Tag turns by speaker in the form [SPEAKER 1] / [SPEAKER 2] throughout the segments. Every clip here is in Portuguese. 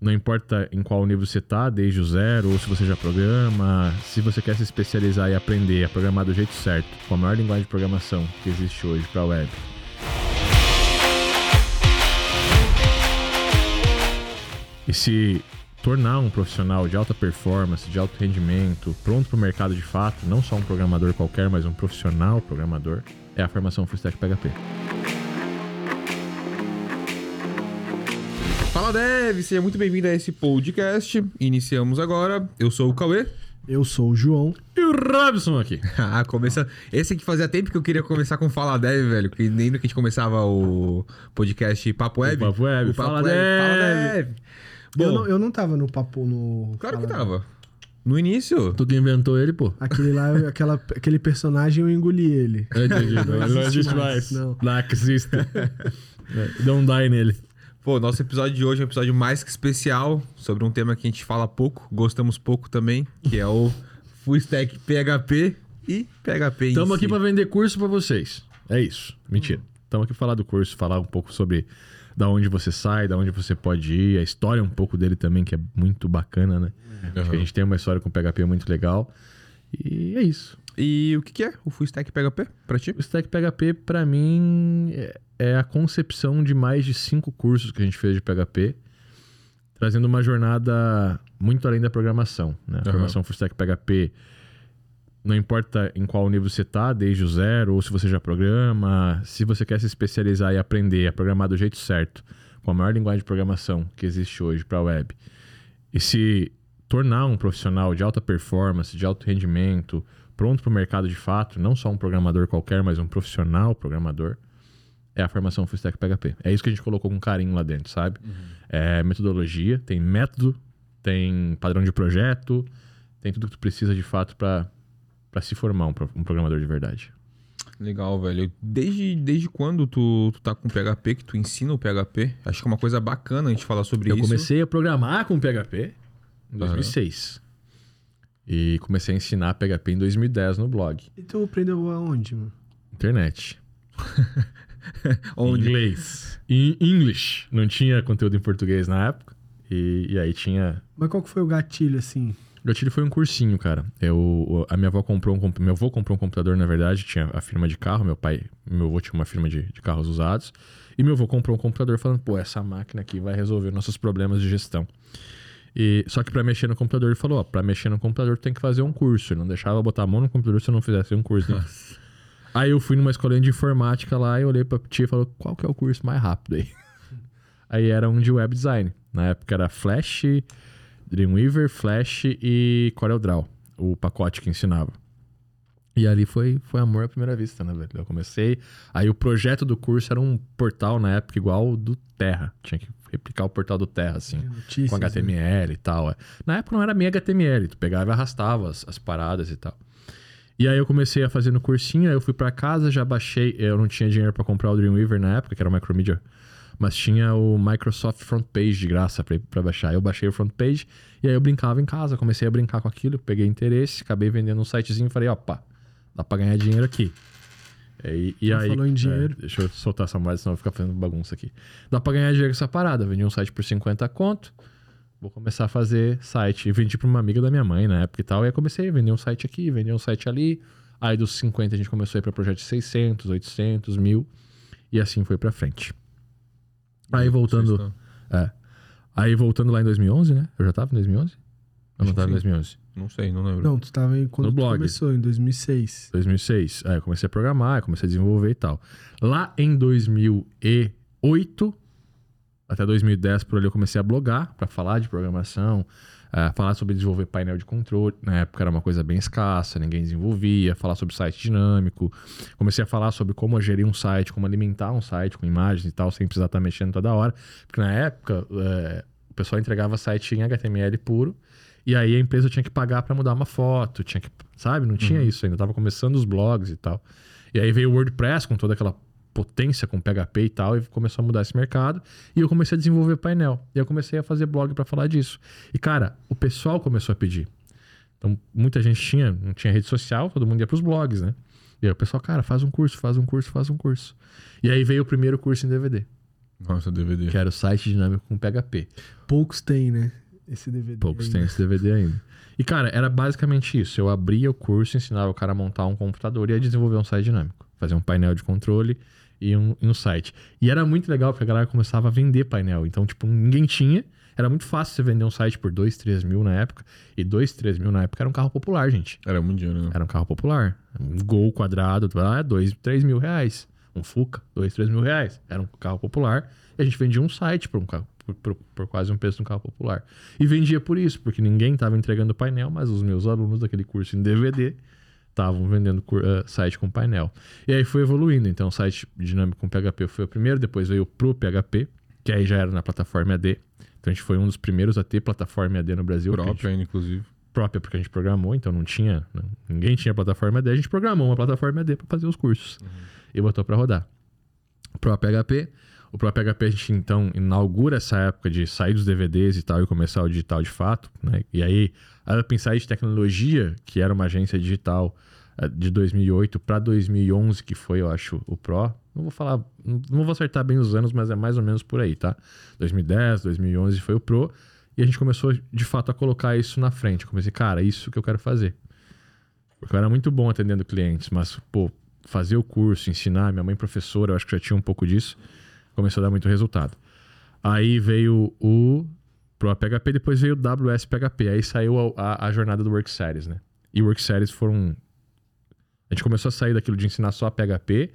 [SPEAKER 1] não importa em qual nível você está, desde o zero, ou se você já programa, se você quer se especializar e aprender a programar do jeito certo, com a maior linguagem de programação que existe hoje para a web. E se tornar um profissional de alta performance, de alto rendimento, pronto para o mercado de fato, não só um programador qualquer, mas um profissional programador, é a formação Full Stack PHP.
[SPEAKER 2] Fala Dev, seja muito bem-vindo a esse podcast. Iniciamos agora. Eu sou o Cauê.
[SPEAKER 3] Eu sou o João.
[SPEAKER 1] E o Robson aqui.
[SPEAKER 2] ah, começa. Esse aqui fazia tempo que eu queria começar com Fala Dev, velho. Que nem no que a gente começava o podcast Papo Web.
[SPEAKER 1] O Papo Web.
[SPEAKER 2] O Papo
[SPEAKER 1] Fala,
[SPEAKER 2] Web.
[SPEAKER 1] Dev.
[SPEAKER 2] Fala Dev. Bom,
[SPEAKER 3] Eu não, eu não tava no papo no.
[SPEAKER 2] claro que
[SPEAKER 3] Fala-
[SPEAKER 2] tava. No início.
[SPEAKER 1] Tu que inventou ele, pô.
[SPEAKER 3] Aquele lá, aquela, aquele personagem eu engoli ele.
[SPEAKER 1] Eu entendi. Não,
[SPEAKER 3] Não existe
[SPEAKER 1] mais.
[SPEAKER 3] mais, não.
[SPEAKER 1] Não existe. Don't die nele.
[SPEAKER 2] Pô, nosso episódio de hoje é um episódio mais que especial sobre um tema que a gente fala pouco, gostamos pouco também, que é o Full Stack PHP e PHP em
[SPEAKER 1] Estamos
[SPEAKER 2] si.
[SPEAKER 1] aqui para vender curso para vocês. É isso. Mentira. Estamos aqui para falar do curso, falar um pouco sobre da onde você sai, da onde você pode ir, a história um pouco dele também, que é muito bacana, né? Acho que a gente tem uma história com PHP muito legal. E é isso.
[SPEAKER 2] E o que que é o Full Stack PHP pra ti?
[SPEAKER 1] O Stack PHP, para mim, é- é a concepção de mais de cinco cursos que a gente fez de PHP, trazendo uma jornada muito além da programação. Né? A
[SPEAKER 2] Aham.
[SPEAKER 1] formação Full Stack PHP, não importa em qual nível você está, desde o zero, ou se você já programa, se você quer se especializar e aprender a programar do jeito certo, com a maior linguagem de programação que existe hoje para a web, e se tornar um profissional de alta performance, de alto rendimento, pronto para o mercado de fato, não só um programador qualquer, mas um profissional programador, é a formação Full Stack PHP. É isso que a gente colocou com carinho lá dentro, sabe? É metodologia, tem método, tem padrão de projeto, tem tudo que tu precisa de fato para se formar um, um programador de verdade.
[SPEAKER 2] Legal, velho. Desde, desde quando tu, tu tá com PHP, que tu ensina o PHP? Acho que é uma coisa bacana a gente falar sobre
[SPEAKER 1] Eu
[SPEAKER 2] isso.
[SPEAKER 1] comecei a programar com PHP em 2006. E comecei a ensinar PHP em 2010 no blog.
[SPEAKER 3] E tu aprendeu aonde, mano?
[SPEAKER 1] Internet.
[SPEAKER 2] Onde?
[SPEAKER 1] Inglês. Em English. Não tinha conteúdo em português na época. E, e aí tinha.
[SPEAKER 3] Mas qual que foi o gatilho, assim?
[SPEAKER 1] O gatilho foi um cursinho, cara. Eu, a minha avó comprou um meu avô comprou um computador, na verdade, tinha a firma de carro, meu pai, meu avô tinha uma firma de, de carros usados, e meu avô comprou um computador falando, pô, essa máquina aqui vai resolver nossos problemas de gestão. E só que pra mexer no computador, ele falou, ó, para mexer no computador tu tem que fazer um curso. Ele não deixava botar a mão no computador se eu não fizesse um curso. né? Aí eu fui numa escolinha de informática lá e olhei pra tia e falei, qual que é o curso mais rápido aí? Aí era um de web design. Na época era Flash, Dreamweaver, Flash e CorelDRAW, o pacote que ensinava. E ali foi, foi amor à primeira vista, né, velho? Eu comecei. Aí o projeto do curso era um portal na época igual o do Terra. Tinha que replicar o portal do Terra, assim.
[SPEAKER 3] Notícias,
[SPEAKER 1] com
[SPEAKER 3] né?
[SPEAKER 1] HTML e tal. é. Na época não era nem HTML, tu pegava e arrastava as, as paradas e tal. E aí eu comecei a fazer no cursinho, aí eu fui pra casa, já baixei. Eu não tinha dinheiro pra comprar o Dreamweaver na época, que era o Micromedia. Mas tinha o Microsoft Front Page de graça pra, pra baixar. Eu baixei o Front Page e aí eu brincava em casa, comecei a brincar com aquilo, peguei interesse, acabei vendendo um sitezinho e falei, opa, dá pra ganhar dinheiro aqui. E, e
[SPEAKER 3] Já
[SPEAKER 1] aí,
[SPEAKER 3] falou em dinheiro.
[SPEAKER 1] é, deixa eu soltar essa moeda, senão eu vou ficar fazendo bagunça aqui. Dá pra ganhar dinheiro com essa parada. Vendi um site por 50 conto. Vou começar a fazer site. E vendi pra uma amiga da minha mãe na época e tal. E aí comecei a vender um site aqui, vender um site ali. Aí dos 50 a gente começou a ir pra projeto de 600, 800, 1000. E assim foi pra frente. Aí voltando. É. Aí voltando lá em 2011, né? Eu já tava em 2011? Não
[SPEAKER 2] que
[SPEAKER 1] tava em
[SPEAKER 2] sim.
[SPEAKER 1] 2011.
[SPEAKER 2] Não sei, não lembro.
[SPEAKER 3] Não, tu tava aí quando
[SPEAKER 1] No blog.
[SPEAKER 3] começou, em 2006.
[SPEAKER 1] 2006. Aí eu comecei a programar, comecei a desenvolver e tal. Lá em 2008, até 2010 por ali, eu comecei a blogar para falar de programação, eh, falar sobre desenvolver painel de controle. Na época era uma coisa bem escassa, ninguém desenvolvia. Falar sobre site dinâmico. Comecei a falar sobre como gerir um site, como alimentar um site com imagens e tal, sem precisar estar mexendo toda hora. Porque na época, eh, o pessoal entregava site em HTML puro. E aí a empresa tinha que pagar para mudar uma foto, tinha que, sabe? Não tinha isso ainda, tava começando os blogs e tal. E aí veio o WordPress com toda aquela potência com PHP e tal, e começou a mudar esse mercado. E eu comecei a desenvolver painel. E eu comecei a fazer blog para falar disso. E cara, o pessoal começou a pedir. Então, muita gente tinha, não tinha rede social, todo mundo ia pros blogs, né? E aí o pessoal, cara, faz um curso, faz um curso, faz um curso. E aí veio o primeiro curso em DVD.
[SPEAKER 2] Nossa, DVD.
[SPEAKER 1] que era o site dinâmico com PHP.
[SPEAKER 3] Poucos têm, né? Esse DVD.
[SPEAKER 1] Poucos têm esse DVD ainda. E, cara, era basicamente isso. Eu abria o curso, ensinava o cara a montar um computador e a desenvolver um site dinâmico. Fazer um painel de controle e um, e um site. E era muito legal porque a galera começava a vender painel. Então, tipo, ninguém tinha. Era muito fácil você vender um site por 2, 3 mil na época. E 2, 3 mil na época era um carro popular, gente.
[SPEAKER 2] Era muito dinheiro, né?
[SPEAKER 1] Era um carro popular. Um Gol quadrado, ah, 2, 3 mil reais. Um Fuca, 2, 3 mil reais. Era um carro popular. E a gente vendia um site por, um carro, por, por- por quase um preço um carro popular. E vendia por isso, porque ninguém estava entregando painel, mas os meus alunos daquele curso em DVD estavam vendendo eh, site com painel. E aí foi evoluindo. Então, o site dinâmico com PHP foi o primeiro, depois veio o Pro PHP, que aí já era na plataforma AD. Então, a gente foi um dos primeiros a ter plataforma AD no Brasil. que a gente
[SPEAKER 2] inclusive.
[SPEAKER 1] própria, porque a gente programou, então não tinha. não- ninguém tinha plataforma AD, a gente programou uma plataforma AD para fazer os cursos e botou para rodar. Pro PHP. O Pro PHP a gente então inaugura essa época de sair dos DVDs e tal e começar o digital de fato, né? E aí a Upside Tecnologia, que era uma agência digital eh, de 2008 para 2011, que foi, eu acho, o Pro. Não vou falar, não vou acertar bem os anos, mas é mais ou menos por aí, tá? 2010, 2011 foi o Pro. E a gente começou, de fato, a colocar isso na frente. Comecei, cara, isso que eu quero fazer. Porque eu era muito bom atendendo clientes, mas, pô, fazer o curso, ensinar, minha mãe professora, eu acho que já tinha um pouco disso, começou a dar muito resultado. Aí veio o Pro PHP, depois veio o WS PHP, aí saiu a, a- a jornada do Work Series, né? E Work Series foram... A gente começou a sair daquilo de ensinar só PHP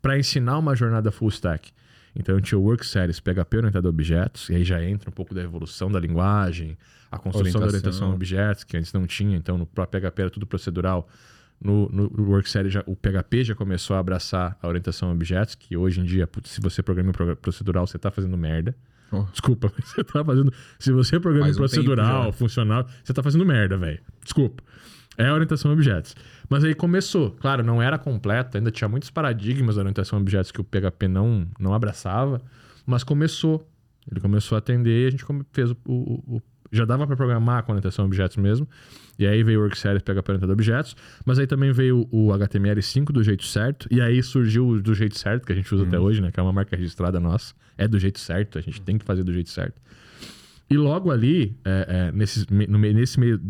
[SPEAKER 1] para ensinar uma jornada full stack. Então tinha o Work Series PHP orientado a objetos, e aí já entra um pouco da evolução da linguagem, a construção da
[SPEAKER 2] Orientação.
[SPEAKER 1] orientação a objetos, que antes não tinha, então no próprio PHP era tudo procedural. No, no Work Series, já, o PHP já começou a abraçar a orientação a objetos, que hoje em dia, putz, se você programa procedural, você tá fazendo merda.
[SPEAKER 2] Oh.
[SPEAKER 1] Desculpa, você tá fazendo. Se você programa
[SPEAKER 2] um
[SPEAKER 1] procedural, funcional, você tá fazendo merda, velho. Desculpa. É a orientação a objetos. Mas aí começou. Claro, não era completa, ainda tinha muitos paradigmas da orientação a objetos que o PHP não, não abraçava, mas começou. Ele começou a atender e a gente fez o. o- o- já dava para programar com orientação a objetos mesmo. E aí veio o Work Series PHP orientado a objetos, mas aí também veio o HTML5 do jeito certo, e aí surgiu o do jeito certo, que a gente usa até hoje, né? Que é uma marca registrada nossa. É do jeito certo, a gente tem que fazer do jeito certo. E logo ali, é, é, nesses me- no nesse meio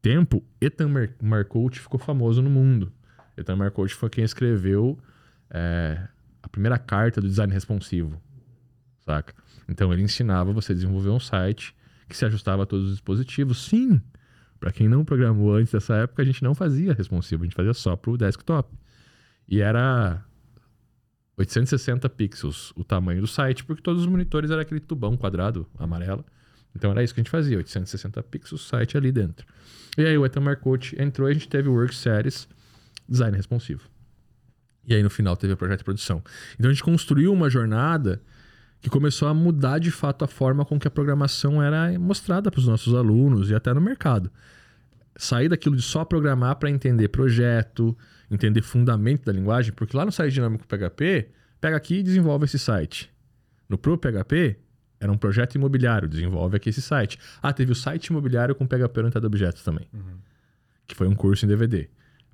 [SPEAKER 1] tempo, Ethan Mar Marcout ficou famoso no mundo. Ethan Marcout foi quem escreveu é, a primeira carta do design responsivo, saca? Então ele ensinava você a desenvolver um site que se ajustava a todos os dispositivos. Sim, para quem não programou antes dessa época, a gente não fazia responsivo, a gente fazia só pro desktop. E era 860 pixels o tamanho do site, porque todos os monitores eram aquele tubão quadrado amarelo. Então era isso que a gente fazia, 860 pixels, site ali dentro. E aí o Ethan Marcotti entrou e a gente teve o Work Series Design Responsivo. E aí no final teve o projeto de produção. Então a gente construiu uma jornada que começou a mudar de fato a forma com que a programação era mostrada para os nossos alunos e até no mercado. Sair daquilo de só programar para entender projeto, entender fundamento da linguagem, porque lá no site dinâmico PHP, pega aqui e desenvolve esse site. No Pro PHP, era um projeto imobiliário, desenvolve aqui esse site. Ah, teve o site imobiliário com PHP orientado a objetos também, que foi um curso em DVD.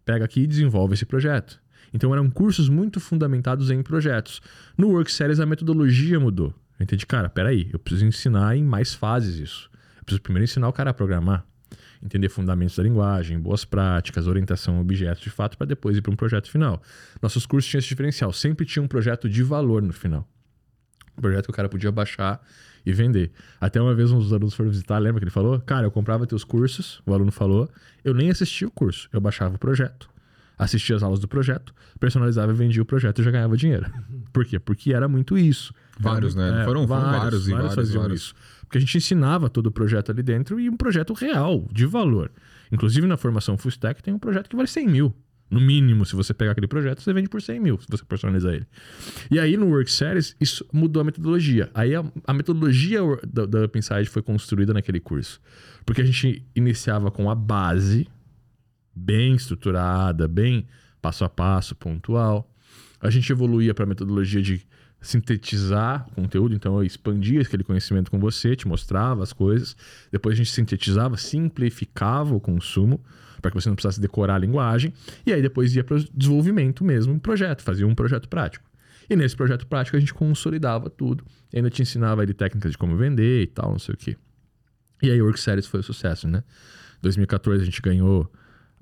[SPEAKER 1] Pega aqui e desenvolve esse projeto. Então eram cursos muito fundamentados em projetos. No Work Series a metodologia mudou. Eu entendi, cara, peraí, eu preciso ensinar em mais fases isso. Eu preciso primeiro ensinar o cara a programar, entender fundamentos da linguagem, boas práticas, orientação a objetos de fato, para depois ir para um projeto final. Nossos cursos tinham esse diferencial, sempre tinha um projeto de valor no final. Um projeto que o cara podia baixar e vender. Até uma vez um dos alunos foram visitar, lembra que ele falou? Cara, eu comprava teus cursos, o aluno falou, eu nem assistia o curso, eu baixava o projeto, assistia as aulas do projeto, personalizava e vendia o projeto e já ganhava dinheiro. Por quê? Porque era muito isso.
[SPEAKER 2] Vários, né? Foram- foram vários e vários,
[SPEAKER 1] faziam
[SPEAKER 2] vários.
[SPEAKER 1] isso. Porque a gente ensinava todo o projeto ali dentro e um projeto real, de valor. Inclusive na formação Full Stack tem um projeto que vale 100 mil. No mínimo, se você pegar aquele projeto, você vende por 100 mil, se você personalizar ele. E aí no Work Series, isso mudou a metodologia. Aí a, a metodologia da, da OpenSide foi construída naquele curso. Porque a gente iniciava com a base, bem estruturada, bem passo a passo, pontual. A gente evoluía para a metodologia de sintetizar conteúdo, então eu expandia aquele conhecimento com você, te mostrava as coisas. Depois a gente sintetizava, simplificava o consumo para que você não precisasse decorar a linguagem. E aí depois ia para o desenvolvimento mesmo, um projeto, fazia um projeto prático. E nesse projeto prático a gente consolidava tudo. Ainda te ensinava ali técnicas de como vender e tal, não sei o quê. E aí o Work Series foi o um sucesso, né? 2014 a gente ganhou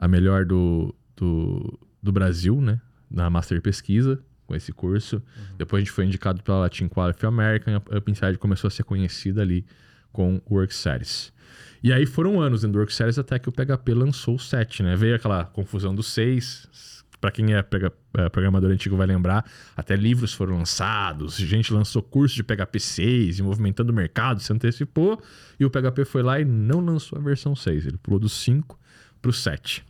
[SPEAKER 1] a melhor do, do, do Brasil, né? Na Master Pesquisa, com esse curso. Uhum. Depois a gente foi indicado pela Latin Qualify American. A Up Inside começou a ser conhecida ali com o Work Series. E aí foram anos dentro do Work Series até que o PHP lançou o 7, né? Veio aquela confusão do 6. Para quem é, é programador antigo vai lembrar, até livros foram lançados, gente lançou curso de PHP 6 e movimentando o mercado, se antecipou, e o PHP foi lá e não lançou a versão 6, ele pulou do 5 para o 7.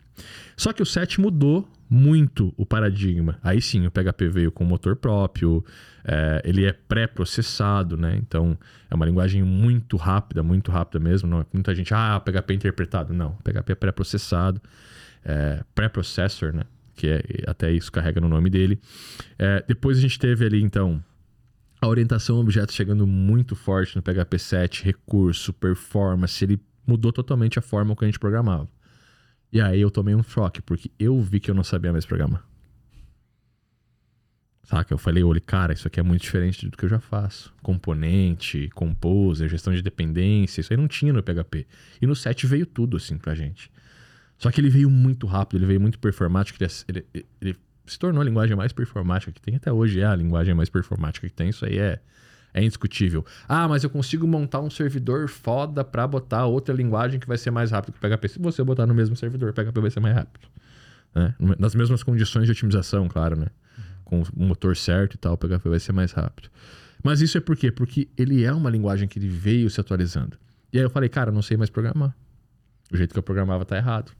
[SPEAKER 1] Só que o 7 mudou muito o paradigma. Aí sim, o PHP veio com motor próprio, é, ele é pré-processado, né? Então é uma linguagem muito rápida, muito rápida mesmo. Não, é muita gente, ah, PHP é interpretado. Não, PHP é pré-processado, é, pré-processor, né? Que é, até isso carrega no nome dele. É, depois a gente teve ali, então, a orientação a objetos chegando muito forte no PHP 7, recurso, performance, ele mudou totalmente a forma como a gente programava. E aí eu tomei um choque, porque eu vi que eu não sabia mais programar. Saca? Eu falei, olha, cara, isso aqui é muito diferente do que eu já faço. Componente, composer, gestão de dependência, isso aí não tinha no PHP. E no 7 veio tudo, assim, pra gente. Só que ele veio muito rápido, ele veio muito performático, ele, ele, ele se tornou a linguagem mais performática que tem. Até hoje é a linguagem mais performática que tem, isso aí é é indiscutível. Ah, mas eu consigo montar um servidor foda para botar outra linguagem que vai ser mais rápido que o PHP. Se você botar no mesmo servidor, o PHP vai ser mais rápido. Né? Nas mesmas condições de otimização, claro, né? Com o motor certo e tal, o PHP vai ser mais rápido. Mas isso é por quê? Porque ele é uma linguagem que ele veio se atualizando. E aí eu falei, cara, não sei mais programar. O jeito que eu programava tá errado.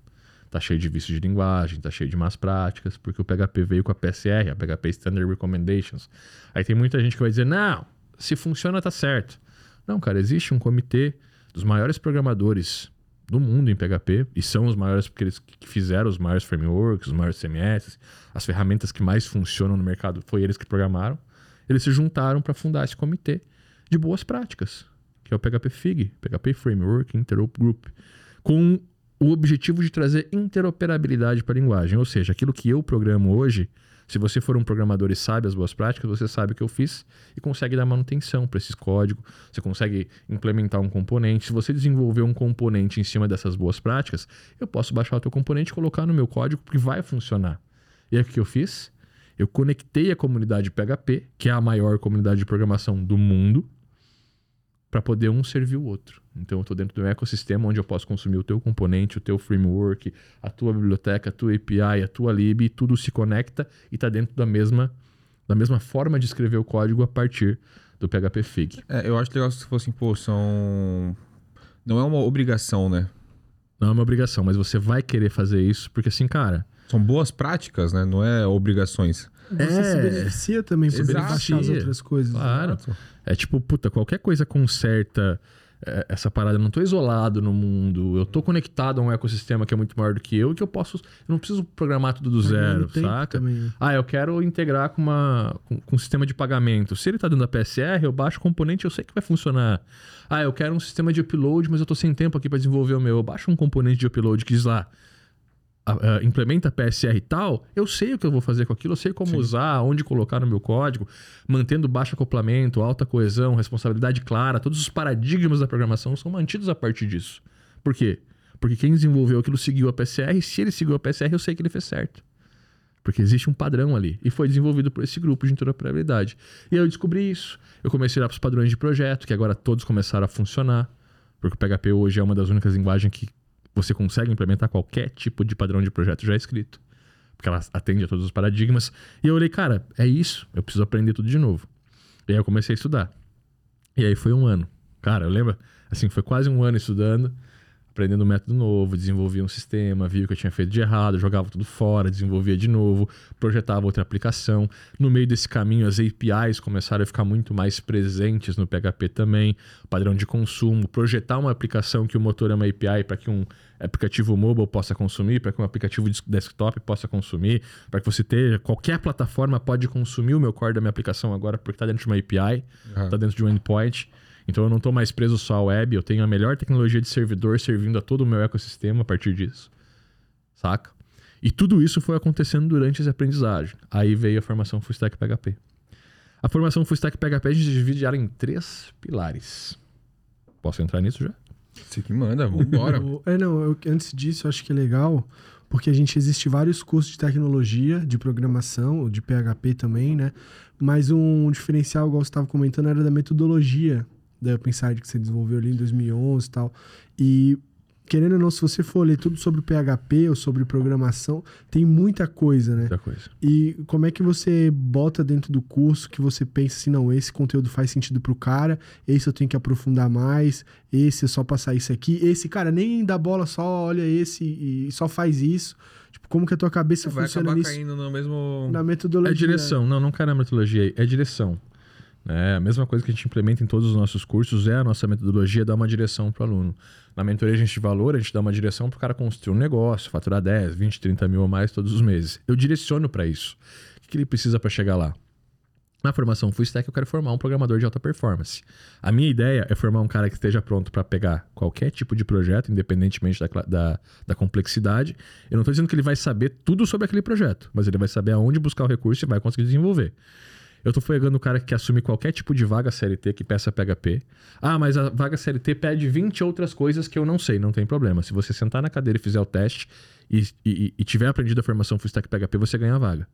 [SPEAKER 1] Tá cheio de vícios de linguagem, tá cheio de más práticas, porque o PHP veio com a PSR, a PHP Standard Recommendations. Aí tem muita gente que vai dizer, não, se funciona, tá certo. Não, cara, existe um comitê dos maiores programadores do mundo em PHP, e são os maiores porque eles fizeram os maiores frameworks, os maiores CMS, as ferramentas que mais funcionam no mercado, foi eles que programaram. Eles se juntaram para fundar esse comitê de boas práticas, que é o PHP FIG, PHP Framework Interop Group, com o objetivo de trazer interoperabilidade para a linguagem, ou seja, aquilo que eu programo hoje se você for um programador e sabe as boas práticas, você sabe o que eu fiz e consegue dar manutenção para esses códigos. Você consegue implementar um componente. Se você desenvolver um componente em cima dessas boas práticas, eu posso baixar o teu componente e colocar no meu código que vai funcionar. E aí o que eu fiz? Eu conectei a comunidade PHP, que é a maior comunidade de programação do mundo, para poder um servir o outro. Então eu estou dentro de um ecossistema onde eu posso consumir o teu componente, o teu framework, a tua biblioteca, a tua API, a tua lib, tudo se conecta e está dentro da mesma, da mesma forma de escrever o código a partir do PHP Fig.
[SPEAKER 2] É, eu acho legal se fosse, pô, são... Não é uma obrigação, né?
[SPEAKER 1] Não é uma obrigação, mas você vai querer fazer isso porque assim, cara...
[SPEAKER 2] São boas práticas, né? Não é obrigações.
[SPEAKER 3] Você é, se beneficia também, você beneficia as outras coisas.
[SPEAKER 1] Claro. Exato. É tipo, puta, qualquer coisa conserta é, essa parada. Eu não tô isolado no mundo. Eu tô conectado a um ecossistema que é muito maior do que eu e que eu posso. Eu não preciso programar tudo do zero, saca? Também. Ah, eu quero integrar com, uma, com, com um sistema de pagamento. Se ele tá dentro da PSR, eu baixo o componente eu sei que vai funcionar. Ah, eu quero um sistema de upload, mas eu tô sem tempo aqui para desenvolver o meu. Eu baixo um componente de upload que diz lá uh, implementa PSR e tal, eu sei o que eu vou fazer com aquilo, eu sei como Sim. usar, onde colocar no meu código, mantendo baixo acoplamento, alta coesão, responsabilidade clara, todos os paradigmas da programação são mantidos a partir disso. Por quê? Porque quem desenvolveu aquilo seguiu a PSR, e se ele seguiu a PSR, eu sei que ele fez certo. Porque existe um padrão ali. E foi desenvolvido por esse grupo de interoperabilidade. E aí eu descobri isso. Eu comecei a ir para os padrões de projeto, que agora todos começaram a funcionar. Porque o PHP hoje é uma das únicas linguagens que você consegue implementar qualquer tipo de padrão de projeto já escrito. Porque ela atende a todos os paradigmas. E eu olhei, cara, é isso. Eu preciso aprender tudo de novo. E aí eu comecei a estudar. E aí foi um ano. Cara, eu lembro, assim, foi quase um ano estudando aprendendo um método novo, desenvolvia um sistema, via o que eu tinha feito de errado, jogava tudo fora, desenvolvia de novo, projetava outra aplicação. No meio desse caminho, as APIs começaram a ficar muito mais presentes no PHP também, padrão de consumo, projetar uma aplicação que o motor é uma API para que um aplicativo mobile possa consumir, para que um aplicativo de desktop possa consumir, para que você tenha qualquer plataforma pode consumir o meu core da minha aplicação agora porque está dentro de uma API, está uhum. dentro de um endpoint. Então eu não estou mais preso só à web, eu tenho a melhor tecnologia de servidor servindo a todo o meu ecossistema a partir disso. Saca? E tudo isso foi acontecendo durante essa aprendizagem. Aí veio a formação Full Stack PHP. A formação Full Stack PHP a gente divide ela em três pilares. Posso entrar nisso já?
[SPEAKER 2] Você que manda, vambora.
[SPEAKER 3] é, não, eu, antes disso, eu acho que é legal, porque a gente existe vários cursos de tecnologia, de programação, de PHP também, né? Mas um diferencial, igual você estava comentando, era da metodologia da OpenSide que você desenvolveu ali em 2011 e tal. E querendo ou não, se você for ler tudo sobre PHP ou sobre programação, tem muita coisa, né?
[SPEAKER 1] Muita coisa.
[SPEAKER 3] E como é que você bota dentro do curso que você pensa assim, não, esse conteúdo faz sentido pro cara, esse eu tenho que aprofundar mais, esse é só passar isso aqui, esse, cara, nem dá bola, só olha esse e só faz isso. Tipo, como que a tua cabeça
[SPEAKER 2] Vai
[SPEAKER 3] funciona
[SPEAKER 2] acabar
[SPEAKER 3] nisso?
[SPEAKER 2] caindo no mesmo...
[SPEAKER 3] Na metodologia.
[SPEAKER 1] É direção. Não, não cai na metodologia aí. É direção. É, a mesma coisa que a gente implementa em todos os nossos cursos é a nossa metodologia dar uma direção para o aluno. Na mentoria a gente de valor, a gente dá uma direção para o cara construir um negócio, faturar 10, 20, 30 mil ou mais todos os meses. Eu direciono para isso. O que ele precisa para chegar lá? Na formação Full Stack eu quero formar um programador de alta performance. A minha ideia é formar um cara que esteja pronto para pegar qualquer tipo de projeto, independentemente da, da, da complexidade. Eu não estou dizendo que ele vai saber tudo sobre aquele projeto, mas ele vai saber aonde buscar o recurso e vai conseguir desenvolver. Eu tô pegando o cara que assume qualquer tipo de vaga CLT que peça PHP. Ah, mas a vaga CLT pede 20 outras coisas que eu não sei, não tem problema. Se você sentar na cadeira e fizer o teste e, e, e tiver aprendido a formação Full Stack PHP, você ganha a vaga.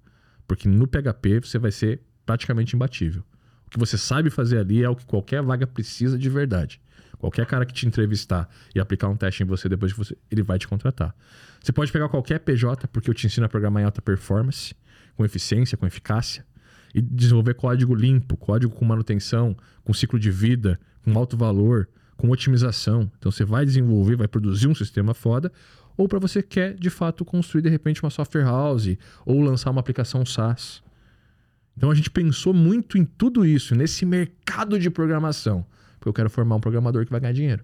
[SPEAKER 1] Porque no PHP você vai ser praticamente imbatível. O que você sabe fazer ali é o que qualquer vaga precisa de verdade. Qualquer cara que te entrevistar e aplicar um teste em você depois de você, ele vai te contratar. Você pode pegar qualquer PJ, porque eu te ensino a programar em alta performance, com eficiência, com eficácia e desenvolver código limpo, código com manutenção, com ciclo de vida, com alto valor, com otimização. Então você vai desenvolver, vai produzir um sistema foda, ou para você quer de fato construir de repente uma software house ou lançar uma aplicação SaaS. Então a gente pensou muito em tudo isso, nesse mercado de programação, porque eu quero formar um programador que vai ganhar dinheiro.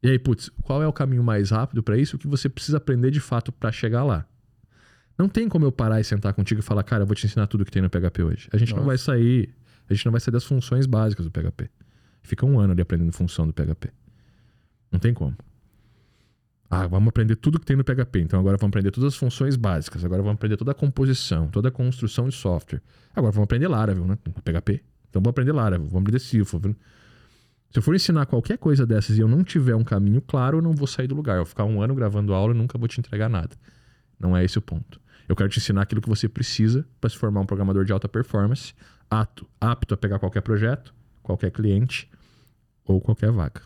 [SPEAKER 1] E aí, putz, qual é o caminho mais rápido para isso? O que você precisa aprender de fato para chegar lá? Não tem como eu parar e sentar contigo e falar, cara, eu vou te ensinar tudo que tem no PHP hoje. A gente Nossa. não vai sair, a gente não vai sair das funções básicas do PHP. Fica um ano ali aprendendo função do PHP. Não tem como. Ah, vamos aprender tudo que tem no PHP. Então agora vamos aprender todas as funções básicas. Agora vamos aprender toda a composição, toda a construção de software. Agora vamos aprender Laravel, né? PHP. Então vamos aprender Laravel, vamos aprender Symfony. Se eu for ensinar qualquer coisa dessas e eu não tiver um caminho claro, eu não vou sair do lugar. Eu vou ficar um ano gravando aula e nunca vou te entregar nada. Não é esse o ponto. Eu quero te ensinar aquilo que você precisa para se formar um programador de alta performance, apto, apto a pegar qualquer projeto, qualquer cliente ou qualquer vaga.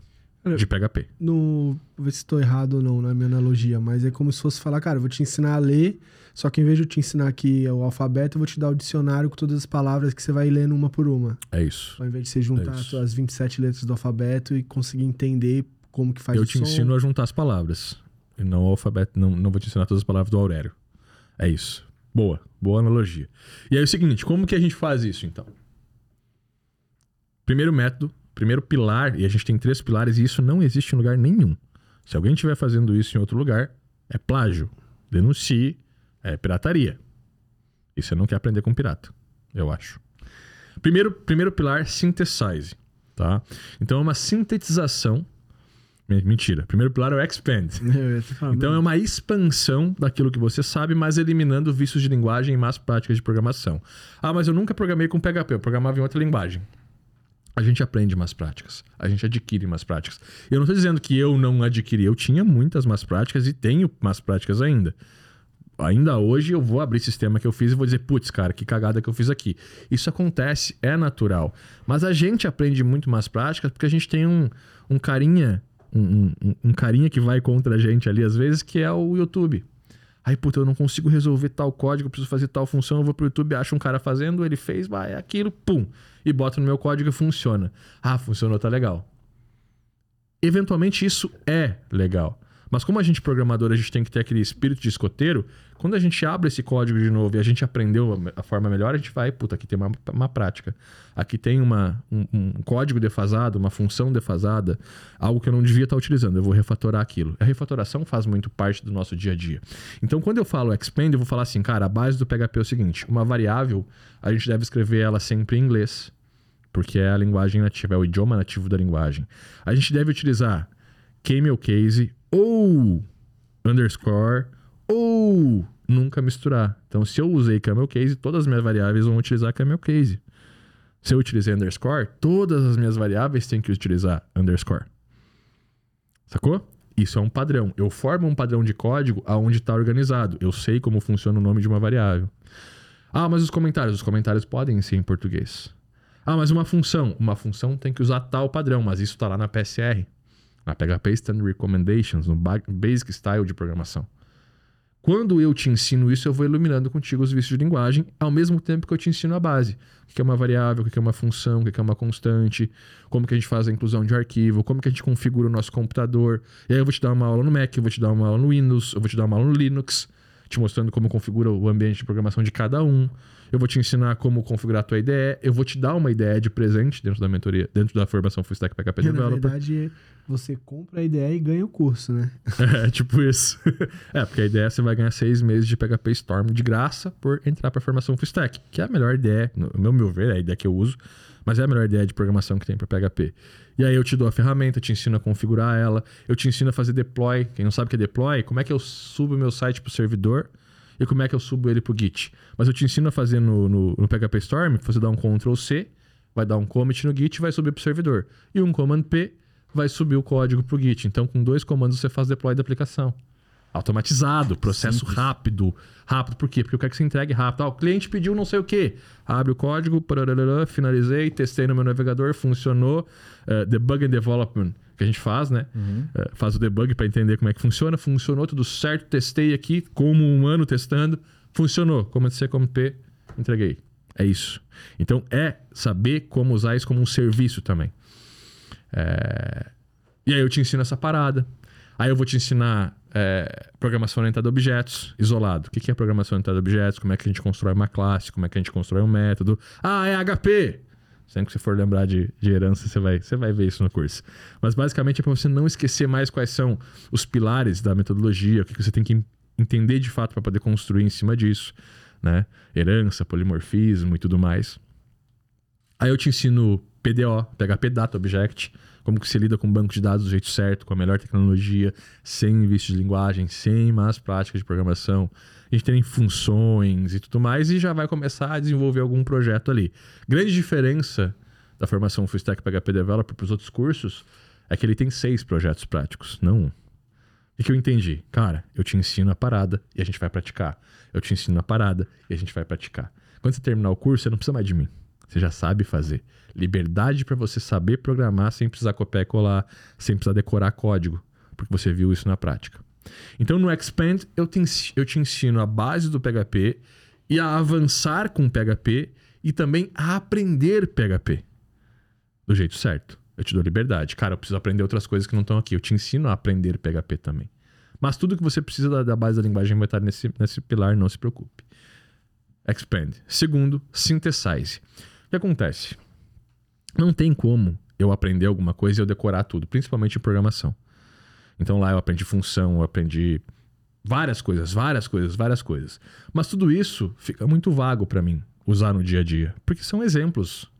[SPEAKER 1] De PHP.
[SPEAKER 3] No, vou ver se estou errado ou não na minha analogia, mas é como se fosse falar, cara, eu vou te ensinar a ler, só que em vez de eu te ensinar aqui o alfabeto, eu vou te dar o dicionário com todas as palavras que você vai lendo uma por uma.
[SPEAKER 1] É isso.
[SPEAKER 3] Ao invés de você juntar é as 27 letras do alfabeto e conseguir entender como que faz
[SPEAKER 1] eu te ensino a juntar as palavras. E não o alfabeto, não, não vou te ensinar todas as palavras do Aurélio. É isso. Boa, boa analogia. E aí é o seguinte, como que a gente faz isso então? Primeiro método, primeiro pilar, e a gente tem três pilares e isso não existe em lugar nenhum. Se alguém estiver fazendo isso em outro lugar, é plágio. Denuncie, é pirataria. E você não quer aprender com pirata, eu acho. Primeiro, primeiro pilar, synthesize, tá? Então é uma sintetização Mentira. Primeiro pilar é o expand. então é uma expansão daquilo que você sabe, mas eliminando vícios de linguagem e más práticas de programação. Ah, mas eu nunca programei com PHP, eu programava em outra linguagem. A gente aprende más práticas, a gente adquire más práticas. Eu não estou dizendo que eu não adquiri, eu tinha muitas más práticas e tenho más práticas ainda. Ainda hoje eu vou abrir sistema que eu fiz e vou dizer, putz, cara, que cagada que eu fiz aqui. Isso acontece, é natural. Mas a gente aprende muito más práticas porque a gente tem um, um carinha um, um, um carinha que vai contra a gente ali às vezes, que é o YouTube. Aí, puta, eu não consigo resolver tal código, preciso fazer tal função, eu vou pro YouTube, acho um cara fazendo, ele fez, vai, é aquilo, pum, e bota no meu código e funciona. Ah, funcionou, tá legal. Eventualmente isso é legal. Mas como a gente programador, a gente tem que ter aquele espírito de escoteiro, quando a gente abre esse código de novo e a gente aprendeu a forma melhor, a gente vai, puta, aqui tem uma, uma prática. Aqui tem uma, um, um, código defasado, uma função defasada, algo que eu não devia estar utilizando. Eu vou refatorar aquilo. A refatoração faz muito parte do nosso dia a dia. Então, quando eu falo expand, eu vou falar assim, cara, a base do PHP é o seguinte: uma variável, a gente deve escrever ela sempre em inglês, porque é a linguagem nativa, é o idioma nativo da linguagem. A gente deve utilizar camel case ou underscore ou nunca misturar. Então, se eu usei camel case, todas as minhas variáveis vão utilizar camel case. Se eu utilizei underscore, todas as minhas variáveis têm que utilizar underscore. Sacou? Isso é um padrão. Eu formo um padrão de código aonde está organizado. Eu sei como funciona o nome de uma variável. Ah, mas os comentários? Os comentários podem ser em português. Ah, mas uma função? Uma função tem que usar tal padrão, mas isso está lá na PSR, na PHP Standard Recommendations, no Basic Style de programação. Quando eu te ensino isso, eu vou iluminando contigo os vícios de linguagem, ao mesmo tempo que eu te ensino a base. O que é uma variável, o que é uma função, o que é uma constante, como que a gente faz a inclusão de arquivo, como que a gente configura o nosso computador. E aí eu vou te dar uma aula no Mac, eu vou te dar uma aula no Windows, eu vou te dar uma aula no Linux, te mostrando como configura o ambiente de programação de cada um eu vou te ensinar como configurar a tua IDE, eu vou te dar uma ideia de presente dentro da mentoria, dentro da formação Full Stack PHP Developer.
[SPEAKER 3] Na verdade, você compra a ideia e ganha o curso, né?
[SPEAKER 1] é, tipo isso. é, porque a ideia você vai ganhar seis meses de PHP Storm de graça por entrar para a formação Full Stack, que é a melhor ideia, no meu, meu ver, é a ideia que eu uso, mas é a melhor ideia de programação que tem para PHP. E aí eu te dou a ferramenta, te ensino a configurar ela, eu te ensino a fazer deploy. Quem não sabe o que é deploy, como é que eu subo meu site para o servidor e como é que eu subo ele pro Git. Mas eu te ensino a fazer no, no, no PHP Storm, você dá um Ctrl C, vai dar um commit no Git e vai subir pro servidor. E um Command P vai subir o código pro Git. Então, com dois comandos você faz deploy da aplicação. Automatizado, processo Simples. rápido. Rápido, por quê? Porque eu quero que você entregue rápido. Ah, o cliente pediu não sei o quê. Abre o código, finalizei, testei no meu navegador, funcionou. Uh, debug and development que a gente faz, né? Uhum. Uh, faz o debug para entender como é que funciona. Funcionou tudo certo, testei aqui, como um humano testando. Funcionou. Command C, Command P, entreguei. É isso. Então é saber como usar isso como um serviço também. É... E aí eu te ensino essa parada. Aí eu vou te ensinar é, programação orientada a objetos, isolado. O que é programação orientada a objetos? Como é que a gente constrói uma classe? Como é que a gente constrói um método? Ah, é HP! Sempre que você for lembrar de, de herança, você vai, você vai ver isso no curso. Mas basicamente é para você não esquecer mais quais são os pilares da metodologia, o que você tem que entender de fato para poder construir em cima disso, né? Herança, polimorfismo e tudo mais. Aí eu te ensino PDO, PHP Data Object, como que se lida com banco de dados do jeito certo, com a melhor tecnologia, sem vícios de linguagem, sem más práticas de programação, a gente tem funções e tudo mais, e já vai começar a desenvolver algum projeto ali. Grande diferença da formação Full Stack PHP Developer para os outros cursos é que ele tem seis projetos práticos, não um. O que eu entendi? Cara, eu te ensino a parada e a gente vai praticar. Eu te ensino a parada e a gente vai praticar. Quando você terminar o curso, você não precisa mais de mim. Você já sabe fazer. Liberdade para você saber programar sem precisar copiar e colar, sem precisar decorar código, porque você viu isso na prática. Então no Expand eu te, eu te ensino a base do PHP e a avançar com PHP e também a aprender PHP do jeito certo. Eu te dou liberdade. Cara, eu preciso aprender outras coisas que não estão aqui. Eu te ensino a aprender PHP também. Mas tudo que você precisa da, da base da linguagem vai estar nesse, nesse pilar, não se preocupe. Expand. Segundo, synthesize. O que acontece? Não tem como eu aprender alguma coisa e eu decorar tudo, principalmente em programação. Então lá eu aprendi função, eu aprendi várias coisas, várias coisas, várias coisas. Mas tudo isso fica muito vago para mim usar no dia a dia, porque são exemplos.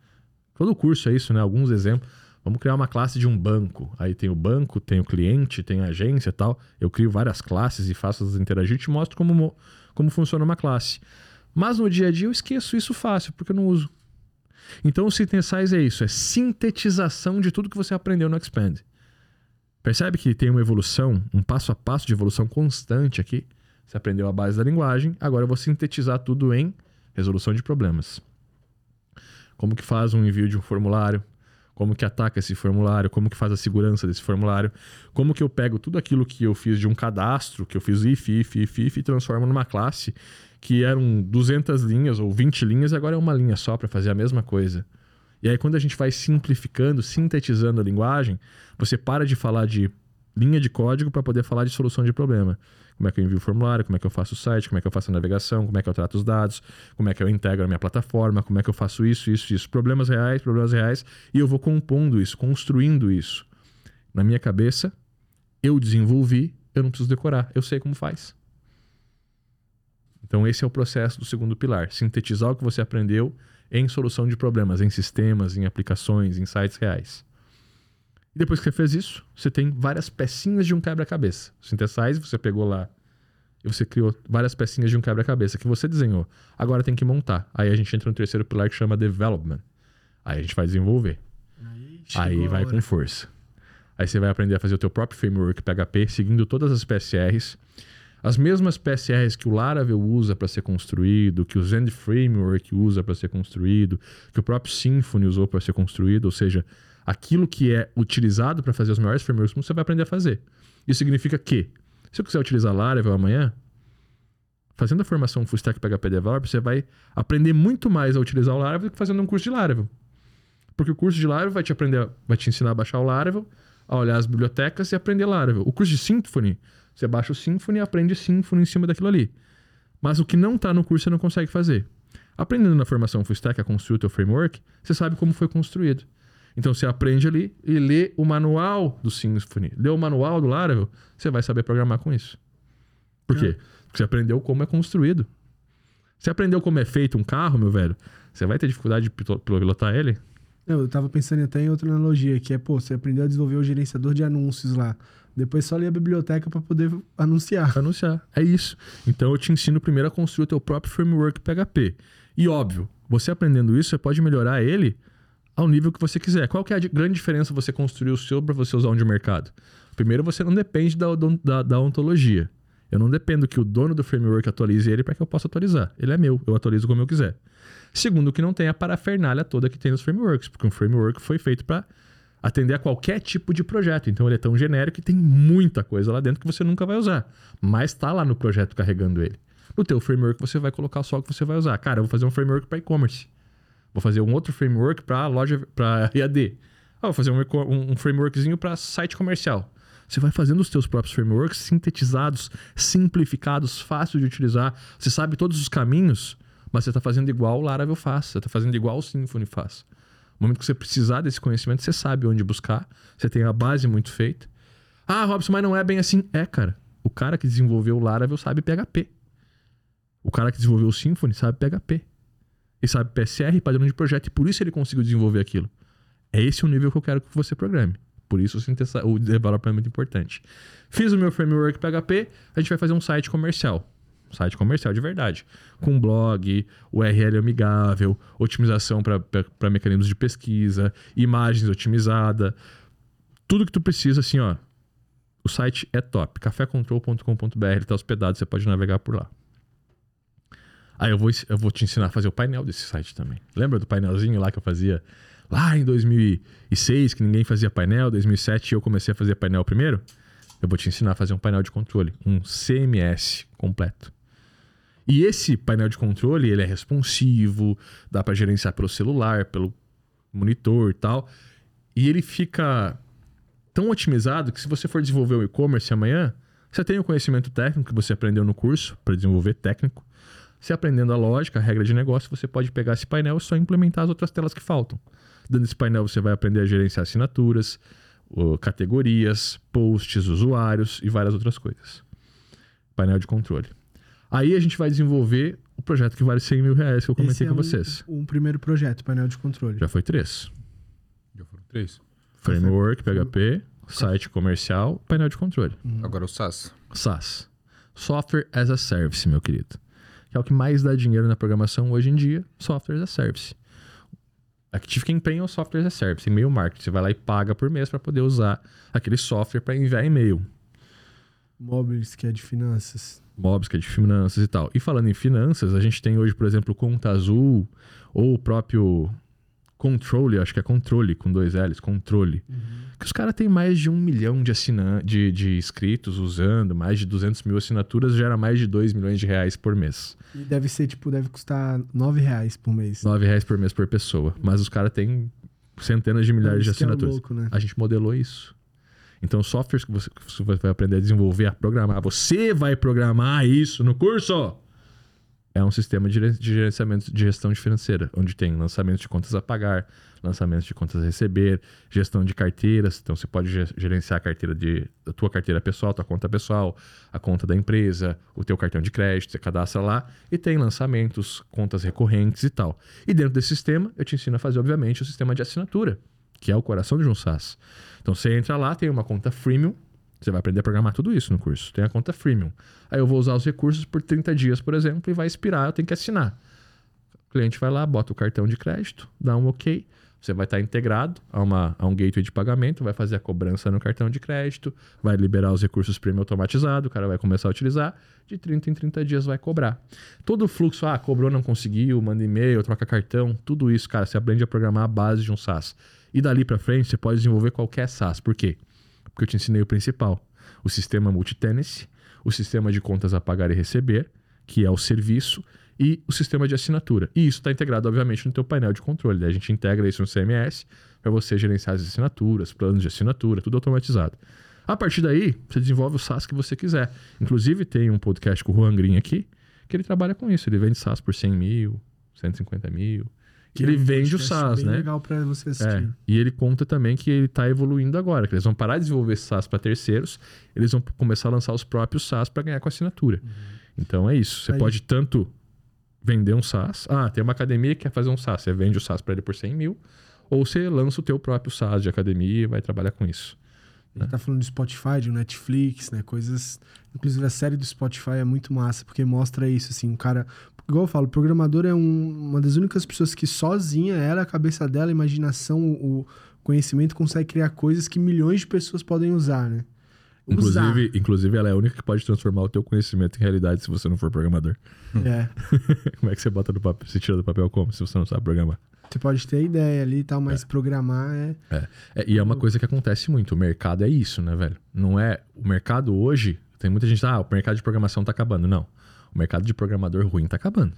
[SPEAKER 1] Todo curso é isso, né? Alguns exemplos. Vamos criar uma classe de um banco. Aí tem o banco, tem o cliente, tem a agência e tal. Eu crio várias classes e faço as interagir e te mostro como, como funciona uma classe. Mas no dia a dia eu esqueço isso fácil, porque eu não uso. Então o Synthesize é isso, é sintetização de tudo que você aprendeu no Expand. Percebe que tem uma evolução, um passo a passo de evolução constante aqui? Você aprendeu a base da linguagem, agora eu vou sintetizar tudo em resolução de problemas. Como que faz um envio de um formulário? Como que ataca esse formulário? Como que faz a segurança desse formulário? Como que eu pego tudo aquilo que eu fiz de um cadastro, que eu fiz if, if, if, if e transformo numa classe que eram 200 linhas ou 20 linhas e agora é uma linha só para fazer a mesma coisa. E aí, quando a gente vai simplificando, sintetizando a linguagem, você para de falar de linha de código para poder falar de solução de problema. Como é que eu envio o formulário, como é que eu faço o site, como é que eu faço a navegação, como é que eu trato os dados, como é que eu integro a minha plataforma, como é que eu faço isso, isso, isso. Problemas reais, problemas reais. E eu vou compondo isso, construindo isso. Na minha cabeça, eu desenvolvi, eu não preciso decorar, eu sei como faz. Então, esse é o processo do segundo pilar: sintetizar o que você aprendeu em solução de problemas, em sistemas, em aplicações, em sites reais. E depois que você fez isso, você tem várias pecinhas de um quebra-cabeça. Synthesize, você pegou lá E você criou várias pecinhas de um quebra-cabeça que você desenhou. Agora tem que montar. Aí a gente entra no terceiro pilar que chama development. Aí a gente vai desenvolver.
[SPEAKER 3] Aí,
[SPEAKER 1] Aí vai com força. Aí você vai aprender a fazer o teu próprio framework PHP, seguindo todas as PSRs. As mesmas PSRs que o Laravel usa para ser construído, que o Zend Framework usa para ser construído, que o próprio Symfony usou para ser construído, ou seja, aquilo que é utilizado para fazer os maiores frameworks, você vai aprender a fazer. Isso significa que, se eu quiser utilizar Laravel amanhã, fazendo a formação Full Stack PHP Developer, você vai aprender muito mais a utilizar o Laravel do que fazendo um curso de Laravel. Porque o curso de Laravel vai te aprender, vai te ensinar a baixar o Laravel, a olhar as bibliotecas e aprender Laravel. O curso de Symfony, você baixa o Symfony e aprende Symfony em cima daquilo ali. Mas o que não está no curso você não consegue fazer. Aprendendo na formação Full Stack a construir o teu framework, você sabe como foi construído. Então você aprende ali e lê o manual do Symfony, lê o manual do Laravel, você vai saber programar com isso. Por quê? Porque você aprendeu como é construído. Você aprendeu como é feito um carro, meu velho, você vai ter dificuldade de pilotar ele?
[SPEAKER 3] Eu tava pensando até em outra analogia, que é, pô, você aprendeu a desenvolver o gerenciador de anúncios lá. Depois só ler a biblioteca para poder anunciar.
[SPEAKER 1] anunciar. É isso. Então eu te ensino primeiro a construir o teu próprio framework PHP. E óbvio, você aprendendo isso, você pode melhorar ele ao nível que você quiser. Qual que é a grande diferença você construir o seu para você usar um de mercado? Primeiro, você não depende da, da, da ontologia. Eu não dependo que o dono do framework atualize ele para que eu possa atualizar. Ele é meu, eu atualizo como eu quiser. Segundo, que não tem a parafernália toda que tem nos frameworks, porque um framework foi feito para atender a qualquer tipo de projeto. Então ele é tão genérico que tem muita coisa lá dentro que você nunca vai usar, mas está lá no projeto carregando ele. No teu framework você vai colocar só o que você vai usar. Cara, eu vou fazer um framework para e-commerce. Vou fazer um outro framework para loja para EAD. Ah, vou fazer um, um- frameworkzinho para site comercial. Você vai fazendo os teus próprios frameworks sintetizados, simplificados, fáceis de utilizar. Você sabe todos os caminhos, mas você está fazendo igual o Laravel faz. Você está fazendo igual o Symfony faz. No momento que você precisar desse conhecimento, você sabe onde buscar. Você tem a base muito feita. Ah, Robson, mas não é bem assim. É, cara. O cara que desenvolveu o Laravel sabe PHP. O cara que desenvolveu o Symfony sabe PHP. Ele sabe PSR, padrão de projeto, e por isso ele conseguiu desenvolver aquilo. É esse o nível que eu quero que você programe. Por isso o development é muito importante. Fiz o meu framework PHP, a gente vai fazer um site comercial. Site comercial de verdade. Com blog, URL amigável, otimização para mecanismos de pesquisa, imagens otimizadas. Tudo que tu precisa, assim, ó. O site é top. cafécontrol.com.br, ele tá hospedado, você pode navegar por lá. Aí eu vou, eu vou te ensinar a fazer o painel desse site também. Lembra do painelzinho lá que eu fazia lá em 2006, que ninguém fazia painel? 2007 eu comecei a fazer painel primeiro? Eu vou te ensinar a fazer um painel de controle, um CMS completo. E esse painel de controle, ele é responsivo, dá para gerenciar pelo celular, pelo monitor e tal. E ele fica tão otimizado que se você for desenvolver o e-commerce amanhã, você tem o conhecimento técnico que você aprendeu no curso para desenvolver técnico. Você aprendendo a lógica, a regra de negócio, você pode pegar esse painel e só implementar as outras telas que faltam. Dentro desse painel você vai aprender a gerenciar assinaturas, categorias, posts, usuários e várias outras coisas. Painel de controle. Aí a gente vai desenvolver o projeto que vale 100 mil reais que eu comentei
[SPEAKER 3] Esse é
[SPEAKER 1] com
[SPEAKER 3] um-
[SPEAKER 1] vocês.
[SPEAKER 3] Um, primeiro projeto, painel de controle.
[SPEAKER 1] Já foi três.
[SPEAKER 2] Já foram três.
[SPEAKER 1] Framework, PHP, site comercial, painel de controle.
[SPEAKER 2] Agora o SAS.
[SPEAKER 1] SaaS. Software as a Service, meu querido. Que é o que mais dá dinheiro na programação hoje em dia, Software as a Service. Active Campaign é o Software as a Service, e-mail marketing. Você vai lá e paga por mês para poder usar aquele software para enviar e-mail.
[SPEAKER 3] Móveis, que é de finanças.
[SPEAKER 1] Mobs, que é de finanças e tal. E falando em finanças, a gente tem hoje, por exemplo, Conta Azul, ou o próprio Controle, acho que é Controle, com dois L's, Controle. Que os caras têm mais de um milhão de, assinan de, de inscritos usando, mais de 200 mil assinaturas, gera mais de 2 milhões de reais por mês.
[SPEAKER 3] E deve ser, tipo, deve custar 9 reais por mês.
[SPEAKER 1] 9 reais por mês por pessoa. Mas os caras têm centenas de milhares de
[SPEAKER 3] é
[SPEAKER 1] assinaturas.
[SPEAKER 3] louco, né?
[SPEAKER 1] A gente modelou isso. Então, softwares que você, que você vai aprender a desenvolver, a programar, você vai programar isso no curso. É um sistema de geren- de gerenciamento de gestão financeira, onde tem lançamento de contas a pagar, lançamento de contas a receber, gestão de carteiras. Então, você pode ge- gerenciar a carteira de a tua carteira pessoal, tua conta pessoal, a conta da empresa, o teu cartão de crédito, você cadastra lá e tem lançamentos, contas recorrentes e tal. E dentro desse sistema, eu te ensino a fazer, obviamente, o sistema de assinatura, que é o coração de um SaaS. Então você entra lá, tem uma conta freemium, Você vai aprender a programar tudo isso no curso. Tem a conta freemium. Aí eu vou usar os recursos por 30 dias, por exemplo, e vai expirar, eu tenho que assinar. O cliente vai lá, bota o cartão de crédito, dá um OK. Você vai estar integrado a, uma, a um gateway de pagamento, vai fazer a cobrança no cartão de crédito, vai liberar os recursos premium automatizado, o cara vai começar a utilizar, de 30 em 30 dias vai cobrar. Todo o fluxo, ah, cobrou, não conseguiu, manda e-mail, troca cartão, tudo isso, cara, você aprende a programar a base de um SaaS. E dali para frente, você pode desenvolver qualquer SaaS. Por quê? Porque eu te ensinei o principal. O sistema multi-tenancy, o sistema de contas a pagar e receber, que é o serviço, e o sistema de assinatura. E isso está integrado, obviamente, no teu painel de controle. Né? A gente integra isso no CMS para você gerenciar as assinaturas, planos de assinatura, tudo automatizado. A partir daí, você desenvolve o SaaS que você quiser. Inclusive, tem um podcast com o Juan Green aqui, que ele trabalha com isso. Ele vende SaaS por 100 mil, 150 mil. Que ele é um vende o SaaS, né?
[SPEAKER 3] legal para você assistir.
[SPEAKER 1] É, e ele conta também que ele está evoluindo agora, que eles vão parar de desenvolver SaaS para terceiros, eles vão começar a lançar os próprios SaaS para ganhar com assinatura. Uhum. Então é isso. Você Aí. pode tanto vender um SaaS. Ah, tem uma academia que quer fazer um SaaS. Você vende o SaaS para ele por 100 mil. Ou você lança o teu próprio SaaS de academia e vai trabalhar com isso.
[SPEAKER 3] A gente né? tá falando de Spotify, de Netflix, né? Coisas. Inclusive a série do Spotify é muito massa, porque mostra isso, assim, um cara. Igual eu falo, o programador é um, uma das únicas pessoas que sozinha, ela, a cabeça dela, a imaginação, o conhecimento, consegue criar coisas que milhões de pessoas podem usar, né?
[SPEAKER 1] Inclusive, inclusive, ela é a única que pode transformar o teu conhecimento em realidade se você não for programador.
[SPEAKER 3] É.
[SPEAKER 1] como é que você bota no papel? Você tira do papel como se você não sabe programar?
[SPEAKER 3] Você pode ter ideia ali e tal, mas é. programar é...
[SPEAKER 1] é... é. E é uma coisa que acontece muito. O mercado é isso, né, velho? Não é. O mercado hoje. Tem muita gente. Ah, o mercado de programação tá acabando. Não. O mercado de programador ruim tá acabando.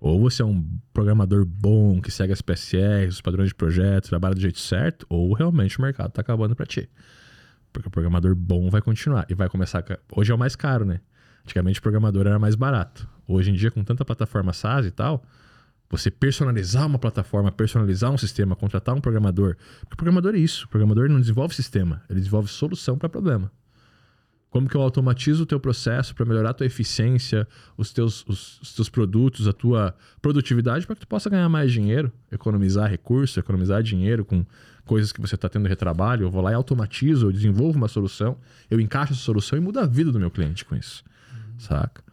[SPEAKER 1] Ou você é um programador bom, que segue as PSR, os padrões de projeto, trabalha do jeito certo, ou realmente o mercado tá acabando para ti. Porque o programador bom vai continuar. E vai começar. Hoje é o mais caro, né? Antigamente o programador era mais barato. Hoje em dia, com tanta plataforma SaaS e tal, você personalizar uma plataforma, personalizar um sistema, contratar um programador. Porque o programador é isso. O programador não desenvolve sistema, ele desenvolve solução para problema. Como que eu automatizo o teu processo para melhorar a tua eficiência, os teus, os, os teus produtos, a tua produtividade para que tu possa ganhar mais dinheiro, economizar recurso, economizar dinheiro com coisas que você está tendo retrabalho. Eu vou lá e automatizo, eu desenvolvo uma solução, eu encaixo essa solução e mudo a vida do meu cliente com isso. Uhum. Saca?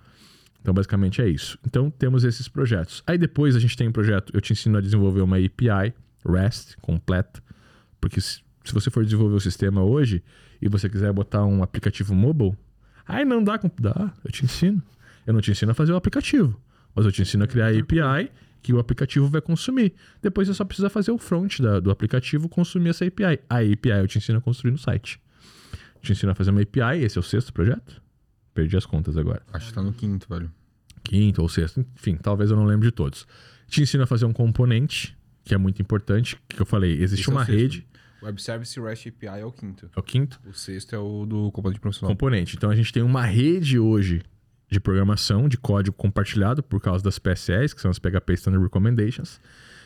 [SPEAKER 1] Então, basicamente é isso. Então, temos esses projetos. Aí depois a gente tem um projeto, eu te ensino a desenvolver uma API REST completa, porque se, você for desenvolver o sistema hoje, e você quiser botar um aplicativo mobile, aí não dá, dá, eu te ensino. Eu não te ensino a fazer o aplicativo, mas eu te ensino a criar a API que o aplicativo vai consumir. Depois você só precisa fazer o front da, do aplicativo consumir essa API. A API eu te ensino a construir no site. Te ensino a fazer uma API, esse é o sexto projeto? Perdi as contas agora.
[SPEAKER 2] Acho que tá no quinto, velho.
[SPEAKER 1] Quinto ou sexto, enfim, talvez eu não lembre de todos. Te ensino a fazer um componente, que é muito importante, que eu falei, existe esse é uma é rede.
[SPEAKER 2] Web Service REST API é o quinto.
[SPEAKER 1] É o quinto?
[SPEAKER 2] O sexto é o do componente profissional.
[SPEAKER 1] Componente. Então a gente tem uma rede hoje de programação, de código compartilhado por causa das PSS, que são as PHP Standard Recommendations.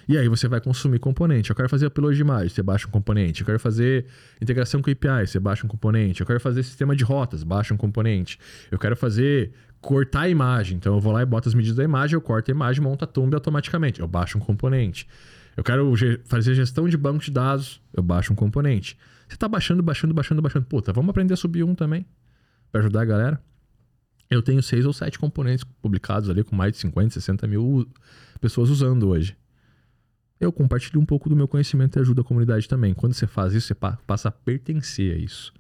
[SPEAKER 1] E aí você vai consumir componente. Eu quero fazer upload de imagem, você baixa um componente. Eu quero fazer integração com API, você baixa um componente. Eu quero fazer sistema de rotas, baixa um componente. Eu quero fazer cortar a imagem. Então eu vou lá e boto as medidas da imagem, eu corto a imagem, monto a thumb automaticamente. Eu baixo um componente. Eu quero fazer gestão de banco de dados, eu baixo um componente. Você está baixando, baixando, baixando, baixando. Puta, vamos aprender a subir um também, para ajudar a galera. Eu tenho seis ou sete componentes publicados ali com mais de 50, 60 mil pessoas usando hoje. Eu compartilho um pouco do meu conhecimento e ajudo a comunidade também. Quando você faz isso, você passa a pertencer a isso.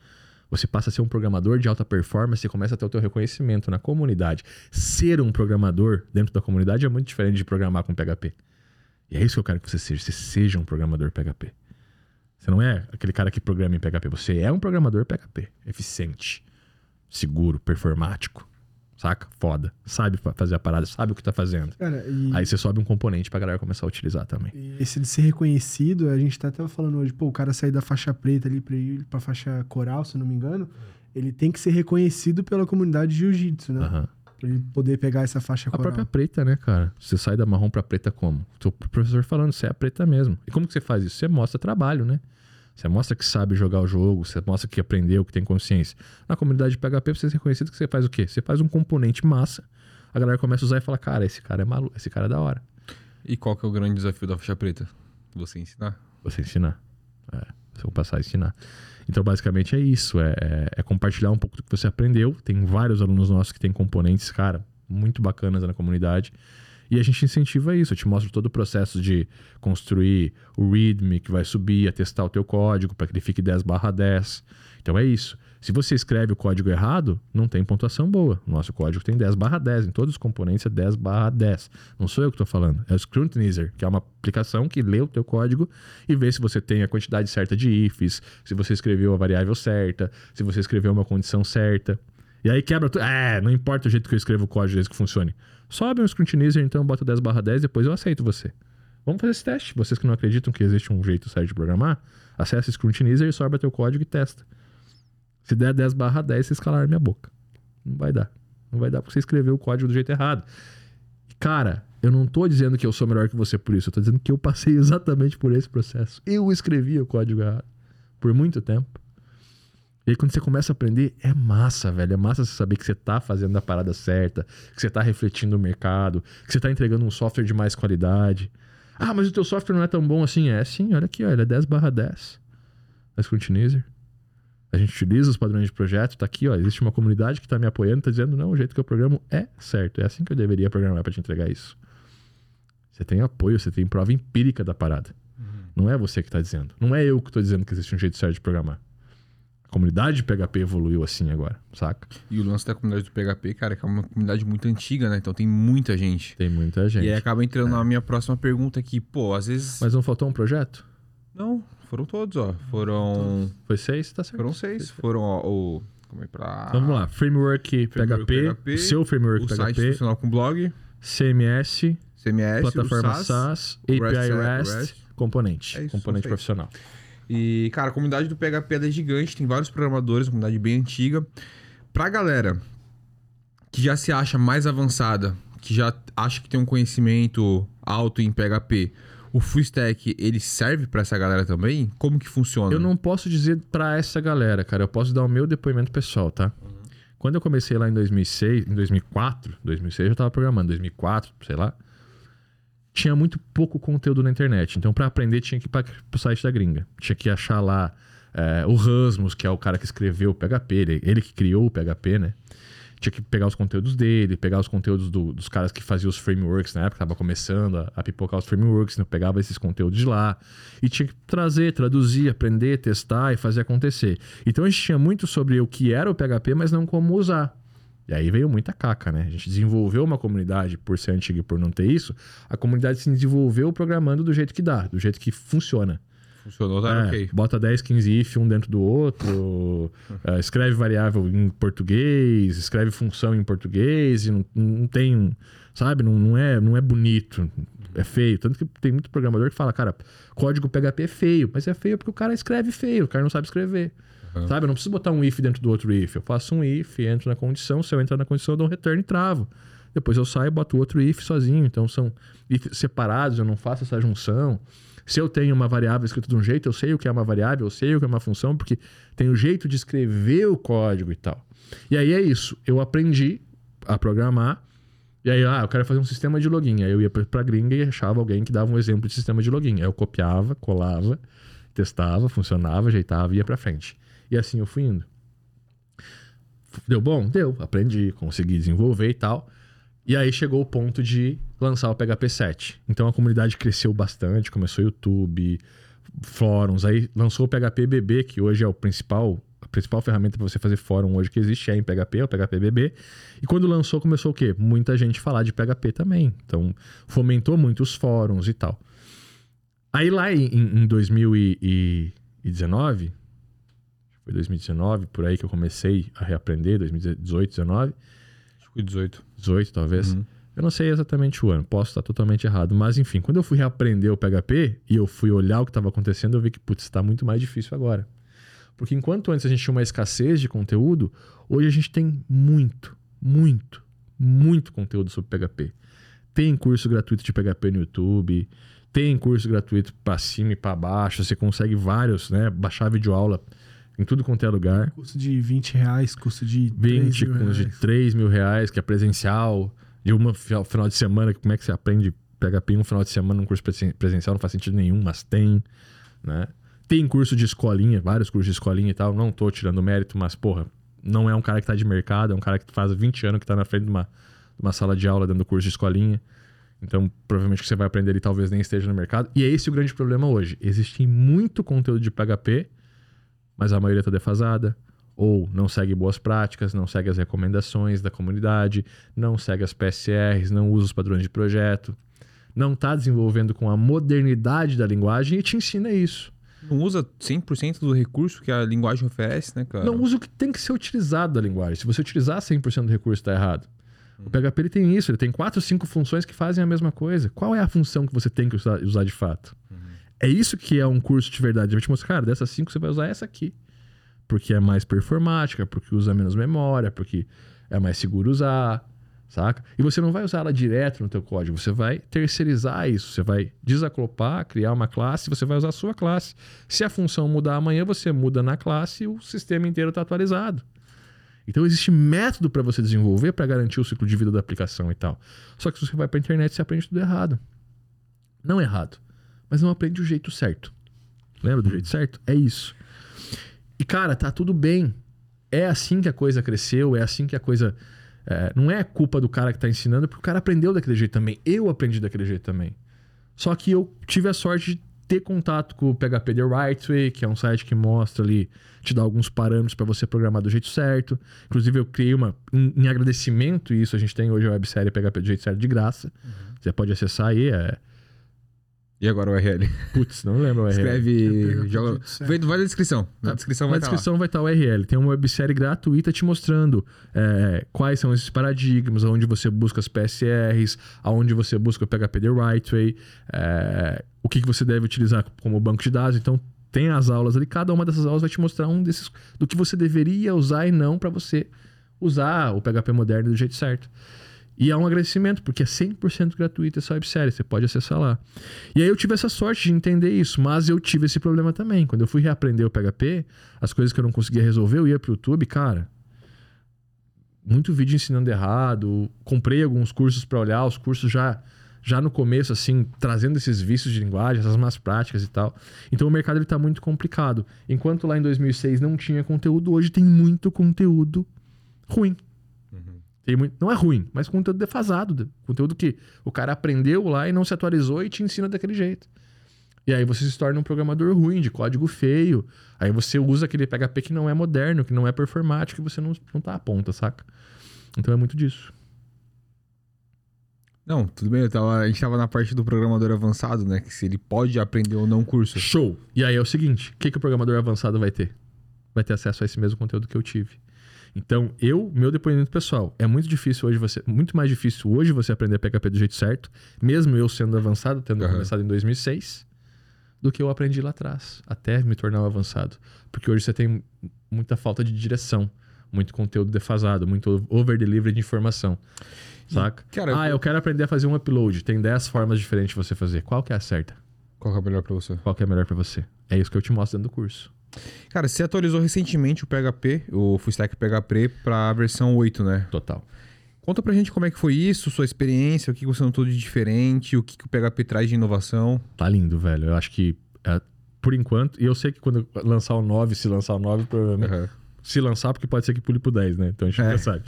[SPEAKER 1] Você passa a ser um programador de alta performance e começa a ter o teu reconhecimento na comunidade. Ser um programador dentro da comunidade é muito diferente de programar com PHP. E é isso que eu quero que você seja. Você seja um programador PHP. Você não é aquele cara que programa em PHP. Você é um programador PHP. Eficiente, seguro, performático. Saca? Foda. Sabe fazer a parada, sabe o que tá fazendo. Cara, e... Aí você sobe um componente pra galera começar a utilizar também.
[SPEAKER 3] E esse de ser reconhecido, a gente tá até falando hoje, pô, o cara sair da faixa preta ali pra ir pra faixa coral, se não me engano, ele tem que ser reconhecido pela comunidade de jiu-jitsu, né? Uhum. Pra ele poder pegar essa faixa
[SPEAKER 1] A própria preta, né, cara? Você sai da marrom pra preta como? O professor falando, você é a preta mesmo. E como que você faz isso? Você mostra trabalho, né? Você mostra que sabe jogar o jogo, você mostra que aprendeu, que tem consciência. Na comunidade de PHP, você ser reconhecido que você faz o quê? Você faz um componente massa, a galera começa a usar e fala, cara, esse cara é maluco, esse cara é da hora.
[SPEAKER 2] E qual que é o grande desafio da faixa preta? Você ensinar?
[SPEAKER 1] Você ensinar. É, você vou passar a ensinar. Então, basicamente, é isso. É, é, é compartilhar um pouco do que você aprendeu. Tem vários alunos nossos que têm componentes, cara, muito bacanas na comunidade. E a gente incentiva isso. Eu te mostro todo o processo de construir o README que vai subir, a testar o teu código para que ele fique 10 barra 10. Então é isso. Se você escreve o código errado, não tem pontuação boa. Nosso código tem 10 barra 10. Em todos os componentes é 10 barra 10. Não sou eu que estou falando. É o Scrutinizer, que é uma aplicação que lê o teu código e vê se você tem a quantidade certa de ifs, se você escreveu a variável certa, se você escreveu uma condição certa. E aí quebra tudo. É, não importa o jeito que eu escrevo o código, desde que funcione. Sobe um Scrutinizer, então bota 10 barra 10, depois eu aceito você. Vamos fazer esse teste. Vocês que não acreditam que existe um jeito certo de programar, acessa o Scrutinizer e sobe teu código e testa. Se der 10 barra 10, vocês calaram minha boca. Não vai dar. Não vai dar porque você escreveu o código do jeito errado. Cara, eu não tô dizendo que eu sou melhor que você por isso. Eu tô dizendo que eu passei exatamente por esse processo. Eu escrevi o código errado. Por muito tempo. E aí, quando você começa a aprender, é massa, velho. É massa você saber que você tá fazendo a parada certa, que você tá refletindo o mercado, que você tá entregando um software de mais qualidade. Ah, mas o teu software não é tão bom assim. É sim, olha aqui, ó, ele é 10 barra 10. Da Scrutinizer. A gente utiliza os padrões de projeto, tá aqui, ó. Existe uma comunidade que tá me apoiando, tá dizendo, não, o jeito que eu programo é certo. É assim que eu deveria programar para te entregar isso. Você tem apoio, você tem prova empírica da parada. Uhum. Não é você que tá dizendo. Não é eu que tô dizendo que existe um jeito certo de programar. A comunidade de PHP evoluiu assim agora, saca?
[SPEAKER 2] E o lance da comunidade do PHP, cara, é que é uma comunidade muito antiga, né? Então tem muita gente.
[SPEAKER 1] Tem muita gente.
[SPEAKER 2] E aí acaba entrando é. na minha próxima pergunta aqui. Pô, às vezes.
[SPEAKER 1] Mas não faltou um projeto?
[SPEAKER 2] Não, foram todos, ó. Foram.
[SPEAKER 1] Foi seis, tá certo.
[SPEAKER 2] Foram seis. Foram, ó, o. Como é pra.
[SPEAKER 1] Vamos lá. Framework, framework PHP, PHP, seu framework
[SPEAKER 2] o
[SPEAKER 1] PHP.
[SPEAKER 2] Site funcional com blog.
[SPEAKER 1] CMS.
[SPEAKER 2] CMS.
[SPEAKER 1] Plataforma SaaS, SaaS API REST, REST, componente. É isso, componente profissional.
[SPEAKER 2] E, cara, a comunidade do PHP é gigante, tem vários programadores, uma comunidade bem antiga. Pra galera que já se acha mais avançada, que já acha que tem um conhecimento alto em PHP, o full stack, ele serve para essa galera também? Como que funciona?
[SPEAKER 1] Eu não posso dizer para essa galera, cara. Eu posso dar o meu depoimento pessoal, tá? Uhum. Quando eu comecei lá em 2006, em 2004, 2006 eu tava programando, 2004, sei lá. Tinha muito pouco conteúdo na internet. Então, para aprender, tinha que ir para o site da gringa. Tinha que achar lá é, o Rasmus, que é o cara que escreveu o PHP, ele, ele que criou o PHP, né? tinha que pegar os conteúdos dele, pegar os conteúdos do, dos caras que faziam os frameworks na época, tava começando a, a pipocar os frameworks, né? pegava esses conteúdos de lá e tinha que trazer, traduzir, aprender, testar e fazer acontecer. Então a gente tinha muito sobre o que era o PHP, mas não como usar. E aí veio muita caca, né? A gente desenvolveu uma comunidade por ser antiga e por não ter isso, a comunidade se desenvolveu programando do jeito que dá, do jeito que funciona.
[SPEAKER 2] Funcionou, tá
[SPEAKER 1] é,
[SPEAKER 2] ok.
[SPEAKER 1] Bota 10, 15 if um dentro do outro, uh, escreve variável em português, escreve função em português, e não, não tem, sabe, não, não, é, não é bonito, é feio. Tanto que tem muito programador que fala, cara, código PHP é feio, mas é feio porque o cara escreve feio, o cara não sabe escrever. Uhum. Sabe, eu não preciso botar um if dentro do outro if. Eu faço um if, entro na condição, se eu entrar na condição, eu dou um return e travo. Depois eu saio e boto outro if sozinho. Então são ifs separados, eu não faço essa junção. Se eu tenho uma variável escrita de um jeito, eu sei o que é uma variável, eu sei o que é uma função, porque tem o jeito de escrever o código e tal. E aí é isso. Eu aprendi a programar. E aí, ah, eu quero fazer um sistema de login. Aí eu ia pra gringa e achava alguém que dava um exemplo de sistema de login. Aí eu copiava, colava, testava, funcionava, ajeitava e ia pra frente. E assim eu fui indo. Deu bom? Deu. Aprendi, consegui desenvolver e tal. E aí chegou o ponto de lançar o PHP 7. Então a comunidade cresceu bastante, começou YouTube, fóruns, aí lançou o PHP BB, que hoje é o principal, a principal ferramenta para você fazer fórum hoje que existe é em PHP, é o PHP BB. E quando lançou começou o quê? Muita gente falar de PHP também. Então fomentou muito os fóruns e tal. Aí lá em, em 2019, foi 2019 por aí que eu comecei a reaprender, 2018, 2019
[SPEAKER 2] Fui 18.
[SPEAKER 1] 18, talvez. Uhum. Eu não sei exatamente o ano, posso estar totalmente errado. Mas, enfim, quando eu fui reaprender o PHP e eu fui olhar o que estava acontecendo, eu vi que, putz, está muito mais difícil agora. Porque enquanto antes a gente tinha uma escassez de conteúdo, hoje a gente tem muito, muito, muito conteúdo sobre PHP. Tem curso gratuito de PHP no YouTube, tem curso gratuito para cima e para baixo, você consegue vários, né? Baixar videoaula aula em tudo quanto é lugar.
[SPEAKER 3] Custo de 20 reais, custo de
[SPEAKER 1] 20, custo de 3 mil reais, que é presencial. De uma final de semana, como é que você aprende PHP um final de semana num curso presencial? Não faz sentido nenhum, mas tem, né? Tem curso de escolinha, vários cursos de escolinha e tal. Não tô tirando mérito, mas, porra, não é um cara que tá de mercado, é um cara que faz 20 anos que tá na frente de uma, de uma sala de aula dentro do curso de escolinha. Então, provavelmente o que você vai aprender ele talvez nem esteja no mercado. E é esse o grande problema hoje. Existe muito conteúdo de PHP, mas a maioria está defasada. Ou não segue boas práticas, não segue as recomendações da comunidade, não segue as PSRs, não usa os padrões de projeto, não está desenvolvendo com a modernidade da linguagem e te ensina isso.
[SPEAKER 2] Não usa 100% do recurso que a linguagem oferece, né, cara?
[SPEAKER 1] Não usa o que tem que ser utilizado da linguagem. Se você utilizar 100% do recurso, está errado. O PHP ele tem isso, ele tem quatro, cinco funções que fazem a mesma coisa. Qual é a função que você tem que usar, usar de fato? Uhum. É isso que é um curso de verdade. Ele vai te mostrar, cara, dessas cinco você vai usar essa aqui. Porque é mais performática, porque usa menos memória, porque é mais seguro usar, saca? E você não vai usar ela direto no teu código, você vai terceirizar isso, você vai desaclopar, criar uma classe, você vai usar a sua classe. Se a função mudar amanhã, você muda na classe e o sistema inteiro está atualizado. Então existe método para você desenvolver para garantir o ciclo de vida da aplicação e tal. Só que se você vai para a internet, você aprende tudo errado. Não errado, mas não aprende do jeito certo. Lembra do jeito certo? É isso. E cara, tá tudo bem. É assim que a coisa cresceu, é assim que a coisa. É, não é culpa do cara que está ensinando, porque o cara aprendeu daquele jeito também. Eu aprendi daquele jeito também. Só que eu tive a sorte de ter contato com o PHP The Right Way, que é um site que mostra ali, te dá alguns parâmetros para você programar do jeito certo. Inclusive, eu criei uma. Em, em agradecimento, isso a gente tem hoje a websérie PHP do jeito certo de graça. Uhum. Você pode acessar aí. É...
[SPEAKER 2] E agora o URL?
[SPEAKER 1] Putz, não lembro o URL.
[SPEAKER 2] Escreve. Joga... Vai, vai na descrição. Na
[SPEAKER 1] tá.
[SPEAKER 2] descrição
[SPEAKER 1] vai
[SPEAKER 2] Na
[SPEAKER 1] tá descrição vai estar tá o URL. Tem uma websérie gratuita te mostrando é, quais são esses paradigmas, aonde você busca as PSRs, aonde você busca o PHP The Right Way, é, o que, que você deve utilizar como banco de dados. Então, tem as aulas ali, cada uma dessas aulas vai te mostrar um desses do que você deveria usar e não para você usar o PHP moderno do jeito certo. E é um agradecimento, porque é 100% gratuito essa websérie, você pode acessar lá. E aí eu tive essa sorte de entender isso, mas eu tive esse problema também. Quando eu fui reaprender o PHP, as coisas que eu não conseguia resolver, eu ia pro YouTube, cara. Muito vídeo ensinando errado, comprei alguns cursos para olhar, os cursos já já no começo, assim, trazendo esses vícios de linguagem, essas más práticas e tal. Então o mercado está muito complicado. Enquanto lá em 2006 não tinha conteúdo, hoje tem muito conteúdo ruim. Tem muito, não é ruim, mas conteúdo defasado. Conteúdo que o cara aprendeu lá e não se atualizou e te ensina daquele jeito. E aí você se torna um programador ruim, de código feio. Aí você usa aquele PHP que não é moderno, que não é performático, e você não, não tá à ponta, saca? Então é muito disso.
[SPEAKER 2] Não, tudo bem. Tava, a gente tava na parte do programador avançado, né? Que se ele pode aprender ou não curso.
[SPEAKER 1] Show! E aí é o seguinte: o que, que o programador avançado vai ter? Vai ter acesso a esse mesmo conteúdo que eu tive. Então, eu, meu depoimento pessoal, é muito difícil hoje você. Muito mais difícil hoje você aprender PHP do jeito certo, mesmo eu sendo avançado, tendo uhum. começado em 2006, do que eu aprendi lá atrás, até me tornar um avançado. Porque hoje você tem muita falta de direção, muito conteúdo defasado, muito over-delivery de informação. Saca? Cara, ah, eu... eu quero aprender a fazer um upload. Tem 10 formas diferentes de você fazer. Qual que é a certa?
[SPEAKER 2] Qual que é a melhor para você?
[SPEAKER 1] Qual que é a melhor para você? É isso que eu te mostro dentro do curso.
[SPEAKER 2] Cara, você atualizou recentemente o PHP, o Full Stack PHP para a versão 8, né?
[SPEAKER 1] Total.
[SPEAKER 2] Conta pra gente como é que foi isso, sua experiência, o que você notou de diferente, o que, que o PHP traz de inovação.
[SPEAKER 1] Tá lindo, velho. Eu acho que, é, por enquanto, e eu sei que quando lançar o 9, se lançar o 9, provavelmente. Uhum. Se lançar, porque pode ser que pule pro 10, né? Então a gente é. sabe.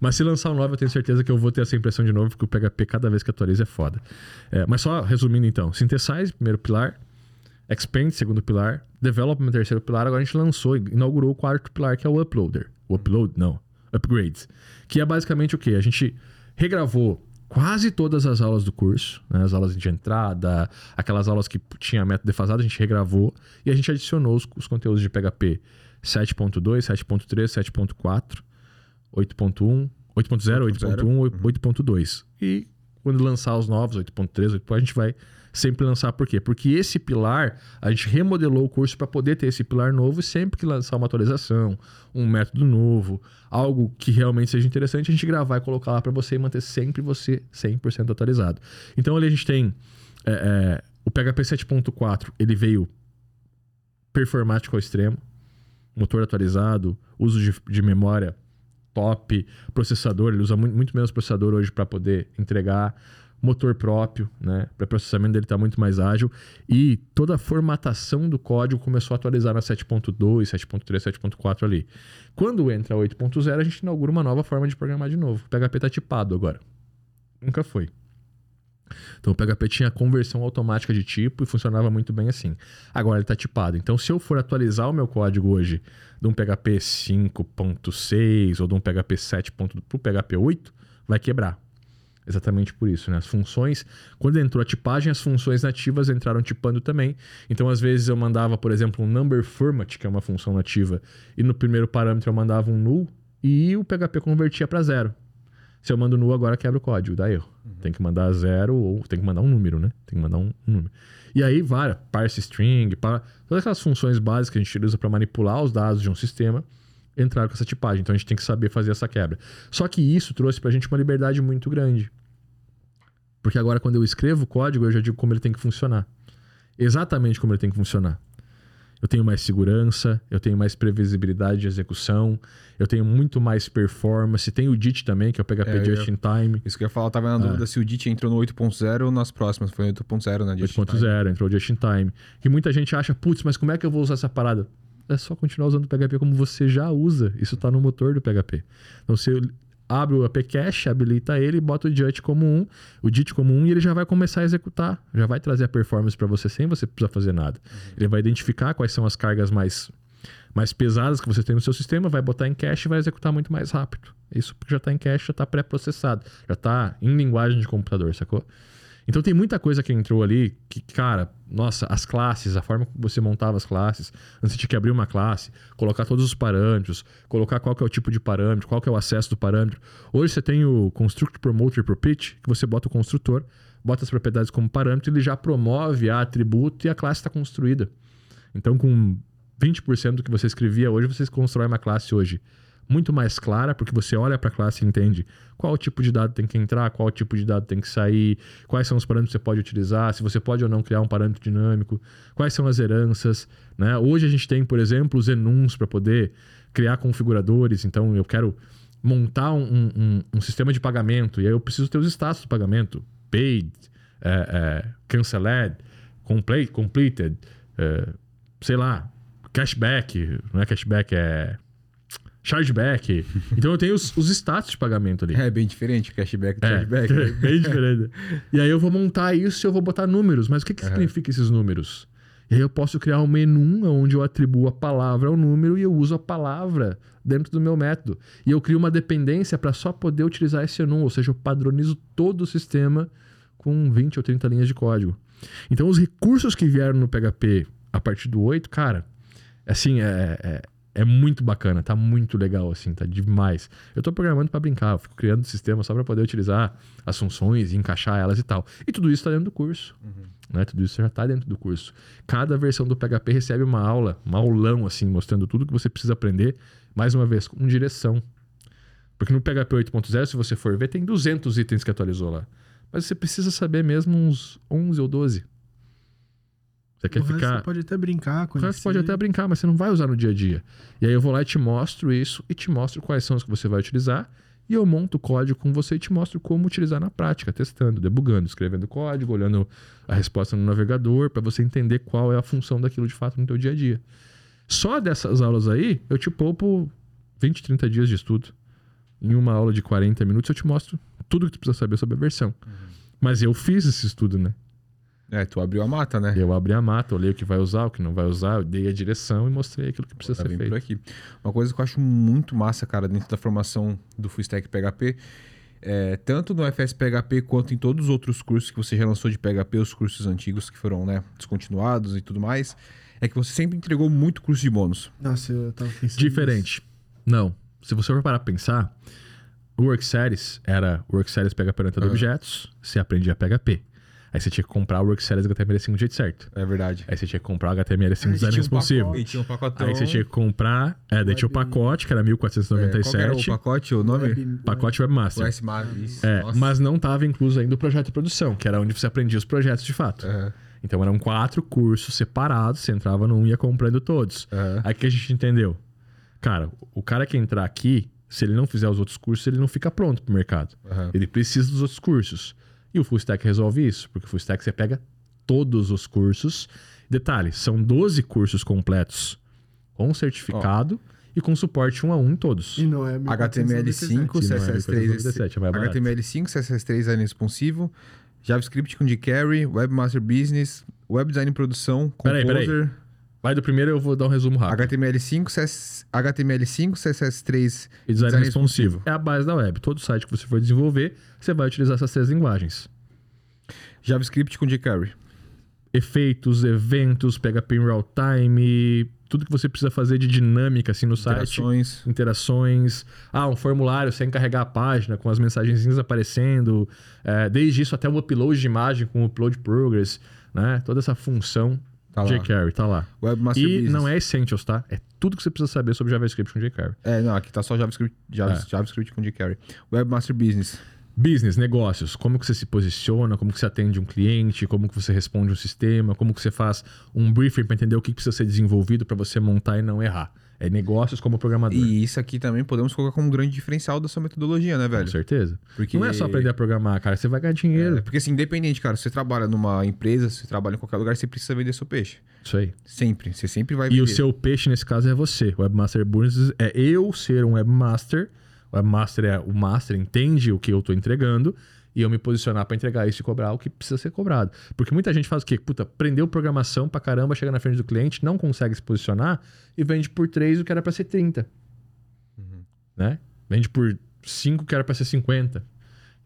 [SPEAKER 1] Mas se lançar o 9, eu tenho certeza que eu vou ter essa impressão de novo, porque o PHP, cada vez que atualiza, é foda. É, mas só resumindo então: Synthesize, primeiro pilar. Expand, segundo pilar. Development, terceiro pilar. Agora a gente lançou, inaugurou o quarto pilar, que é o Uploader. O Upload, não. Upgrades. Que é basicamente o quê? A gente regravou quase todas as aulas do curso, né? as aulas de entrada, aquelas aulas que tinha método defasado, a gente regravou e a gente adicionou os, os conteúdos de PHP 7.2, 7.3, 7.4 8.1, 8.0, 8.1, 8.2. E quando lançar os novos, 8.3, 8.4, a gente vai sempre lançar por quê? Porque esse pilar, a gente remodelou o curso para poder ter esse pilar novo e sempre que lançar uma atualização, um método novo, algo que realmente seja interessante, a gente gravar e colocar lá para você e manter sempre você 100% atualizado. Então ali a gente tem é, é, o PHP 7.4, ele veio performático ao extremo, motor atualizado, uso de, de memória processador, ele usa muito, muito menos processador hoje para poder entregar. motor próprio, né? Processamento dele está muito mais ágil e toda a formatação do código começou a atualizar na 7.2, 7.3, 7.4 ali. Quando entra a 8.0, a gente inaugura uma nova forma de programar de novo. O PHP está tipado agora. Nunca foi. Então o PHP tinha conversão automática de tipo e funcionava muito bem assim. Agora ele está tipado. Então se eu for atualizar o meu código hoje de um PHP 5.6 ou de um PHP 7. para o PHP 8, vai quebrar. Exatamente por isso, né? As funções, quando entrou a tipagem, as funções nativas entraram tipando também. Então, às vezes, eu mandava, por exemplo, um number format, que é uma função nativa, e no primeiro parâmetro eu mandava um null e o PHP convertia para zero. Se eu mando null, agora quebra o código, dá erro. Uhum. Tem que mandar zero ou tem que mandar um número, né? Tem que mandar um, um número. E aí, várias, parse string, para, todas aquelas funções básicas que a gente usa para manipular os dados de um sistema, entraram com essa tipagem. Então a gente tem que saber fazer essa quebra. Só que isso trouxe para a gente uma liberdade muito grande. Porque agora, quando eu escrevo o código, eu já digo como ele tem que funcionar. Exatamente como ele tem que funcionar. Eu tenho mais segurança, eu tenho mais previsibilidade de execução, eu tenho muito mais performance. Tem o DIT também, que é o PHP é, Just in Time.
[SPEAKER 2] Isso que eu ia falar, eu tava na dúvida é. se o DIT entrou no 8.0 ou nas próximas. Foi 8.0, né?
[SPEAKER 1] 8.0, entrou o Just in Time. Que muita gente acha, putz, mas como é que eu vou usar essa parada? É só continuar usando o PHP como você já usa. Isso está no motor do PHP. Então, se eu abre o API Cache, habilita ele, bota o JIT como um, o JIT como um e ele já vai começar a executar, já vai trazer a performance para você sem você precisar fazer nada. Uhum. Ele vai identificar quais são as cargas mais mais pesadas que você tem no seu sistema, vai botar em cache e vai executar muito mais rápido. Isso porque já está em cache, já está pré-processado, já está em linguagem de computador, sacou? Então tem muita coisa que entrou ali que, cara, nossa, as classes, a forma que você montava as classes, antes de que abrir uma classe, colocar todos os parâmetros, colocar qual é o tipo de parâmetro, qual é o acesso do parâmetro. Hoje você tem o Construct Promoter Property, que você bota o construtor, bota as propriedades como parâmetro, ele já promove a atributo e a classe está construída. Então, com 20% do que você escrevia hoje, você constrói uma classe hoje muito mais clara, porque você olha para a classe e entende qual tipo de dado tem que entrar, qual tipo de dado tem que sair, quais são os parâmetros que você pode utilizar, se você pode ou não criar um parâmetro dinâmico, quais são as heranças. Né? Hoje a gente tem, por exemplo, os enums para poder criar configuradores. Então eu quero montar um, um, um, sistema de pagamento e aí eu preciso ter os status do pagamento: paid, é, é, canceled, complete, completed, é, sei lá, cashback, não é cashback, é chargeback. Então eu tenho os, os status de pagamento ali.
[SPEAKER 2] É bem diferente cashback e
[SPEAKER 1] é,
[SPEAKER 2] chargeback.
[SPEAKER 1] É, bem diferente. E aí eu vou montar isso e eu vou botar números. Mas o que, que uhum. significa esses números? E aí eu posso criar um menu onde eu atribuo a palavra ao número e eu uso a palavra dentro do meu método. E eu crio uma dependência para só poder utilizar esse enum, ou seja, eu padronizo todo o sistema com 20 ou 30 linhas de código. Então os recursos que vieram no PHP a partir do 8, cara, assim, é, é é muito bacana, tá muito legal, assim, tá demais. Eu tô programando para brincar, eu fico criando sistema só para poder utilizar as funções e encaixar elas e tal. E tudo isso tá dentro do curso. Uhum. Né? Tudo isso já tá dentro do curso. Cada versão do PHP recebe uma aula, um aulão, assim, mostrando tudo que você precisa aprender, mais uma vez, com direção. Porque no PHP 8.0, se você for ver, tem 200 itens que atualizou lá. Mas você precisa saber mesmo uns 11 ou 12.
[SPEAKER 3] Você quer ficar. Você pode até brincar com
[SPEAKER 1] Você pode até brincar, mas você não vai usar no dia a dia. E aí eu vou lá e te mostro isso e te mostro quais são os que você vai utilizar. E eu monto o código com você e te mostro como utilizar na prática, testando, debugando, escrevendo código, olhando a resposta no navegador, para você entender qual é a função daquilo de fato no teu dia a dia. Só dessas aulas aí, eu te poupo 20, 30 dias de estudo. Em uma aula de 40 minutos, eu te mostro tudo que tu precisa saber sobre a versão. Uhum. Mas eu fiz esse estudo, né?
[SPEAKER 2] É, tu abriu a mata, né?
[SPEAKER 1] Eu abri a mata, olhei o que vai usar, o que não vai usar, eu dei a direção e mostrei aquilo que precisa Agora ser feito. Por aqui.
[SPEAKER 2] Uma coisa que eu acho muito massa, cara, dentro da formação do Full Stack PHP, é, tanto no FS PHP quanto em todos os outros cursos que você já lançou de PHP, os cursos antigos que foram né, descontinuados e tudo mais, é que você sempre entregou muito curso de bônus.
[SPEAKER 3] Nossa, eu tava pensando.
[SPEAKER 1] Diferente. Nisso. Não. Se você for parar pra pensar, o Work Series era Work Series PHP orientado uhum. objetos, você aprendia PHP. Aí você tinha que comprar o Work Series HTML5 do jeito certo.
[SPEAKER 2] É verdade.
[SPEAKER 1] Aí você tinha que comprar o HTML5 design responsivo.
[SPEAKER 2] E tinha um pacotão.
[SPEAKER 1] Aí você tinha que comprar. É, daí tinha o pacote, que era 1497. É, qual era
[SPEAKER 2] o pacote, o nome?
[SPEAKER 1] Web, pacote Webmaster.
[SPEAKER 2] Webmaster.
[SPEAKER 1] É, mas não estava incluso ainda o projeto de produção, que era onde você aprendia os projetos de fato. Uhum. Então eram quatro cursos separados, você entrava num e ia comprando todos. Uhum. Aí que a gente entendeu. Cara, o cara que entrar aqui, se ele não fizer os outros cursos, ele não fica pronto pro mercado. Uhum. Ele precisa dos outros cursos. E o Full Stack resolve isso, porque o Full Stack você pega todos os cursos. Detalhe, são 12 cursos completos com certificado e com suporte um a um em todos.
[SPEAKER 3] E não é
[SPEAKER 2] HTML5,
[SPEAKER 1] E não é
[SPEAKER 2] CSS3,
[SPEAKER 1] 17, é mais barato.
[SPEAKER 2] HTML5, CSS3 design responsivo, JavaScript com jQuery, Webmaster Business, Web Design em Produção,
[SPEAKER 1] Peraí,
[SPEAKER 2] Composer,
[SPEAKER 1] peraí. Vai do primeiro, eu vou dar um resumo rápido.
[SPEAKER 2] HTML5, CS, HTML5, CSS3
[SPEAKER 1] E design
[SPEAKER 2] design
[SPEAKER 1] responsivo. É a base da web. Todo site que você for desenvolver, você vai utilizar essas três linguagens.
[SPEAKER 2] JavaScript com jQuery.
[SPEAKER 1] Efeitos, eventos, PHP em real time, tudo que você precisa fazer de dinâmica assim no site.
[SPEAKER 2] Interações.
[SPEAKER 1] Interações. Ah, um formulário sem carregar a página, com as mensagenzinhas aparecendo. É, desde isso até o upload de imagem com o upload progress, né? Toda essa função
[SPEAKER 2] Tá
[SPEAKER 1] jQuery tá lá.
[SPEAKER 2] Webmaster
[SPEAKER 1] E
[SPEAKER 2] Business.
[SPEAKER 1] não é Essentials, tá? É tudo que você precisa saber sobre JavaScript com jQuery.
[SPEAKER 2] É, não, aqui tá só JavaScript, Java-
[SPEAKER 1] É.
[SPEAKER 2] JavaScript com jQuery. Webmaster Business.
[SPEAKER 1] Business, negócios, como que você se posiciona, como que você atende um cliente, como que você responde um sistema, como que você faz um briefing para entender o que precisa ser desenvolvido para você montar e não errar. É negócios como programador.
[SPEAKER 2] E isso aqui também podemos colocar como um grande diferencial da sua metodologia, né,
[SPEAKER 1] Com
[SPEAKER 2] velho?
[SPEAKER 1] certeza.
[SPEAKER 2] Porque-
[SPEAKER 1] Não é só aprender a programar, cara. Você vai ganhar dinheiro.
[SPEAKER 2] É, porque assim, independente, cara, se você trabalha numa empresa, se você trabalha em qualquer lugar, você precisa vender seu peixe.
[SPEAKER 1] Isso aí.
[SPEAKER 2] Sempre. Você sempre vai
[SPEAKER 1] E
[SPEAKER 2] vender.
[SPEAKER 1] o seu peixe, nesse caso, é você. Webmaster Business é eu ser um webmaster. O webmaster é o master, entende o que eu tô entregando. E eu me posicionar para entregar isso e cobrar o que precisa ser cobrado. Porque muita gente faz o quê? Puta, aprendeu programação pra caramba, chega na frente do cliente, não consegue se posicionar e vende por 3 o que era pra ser 30. Né? Vende por 5 o que era pra ser 50.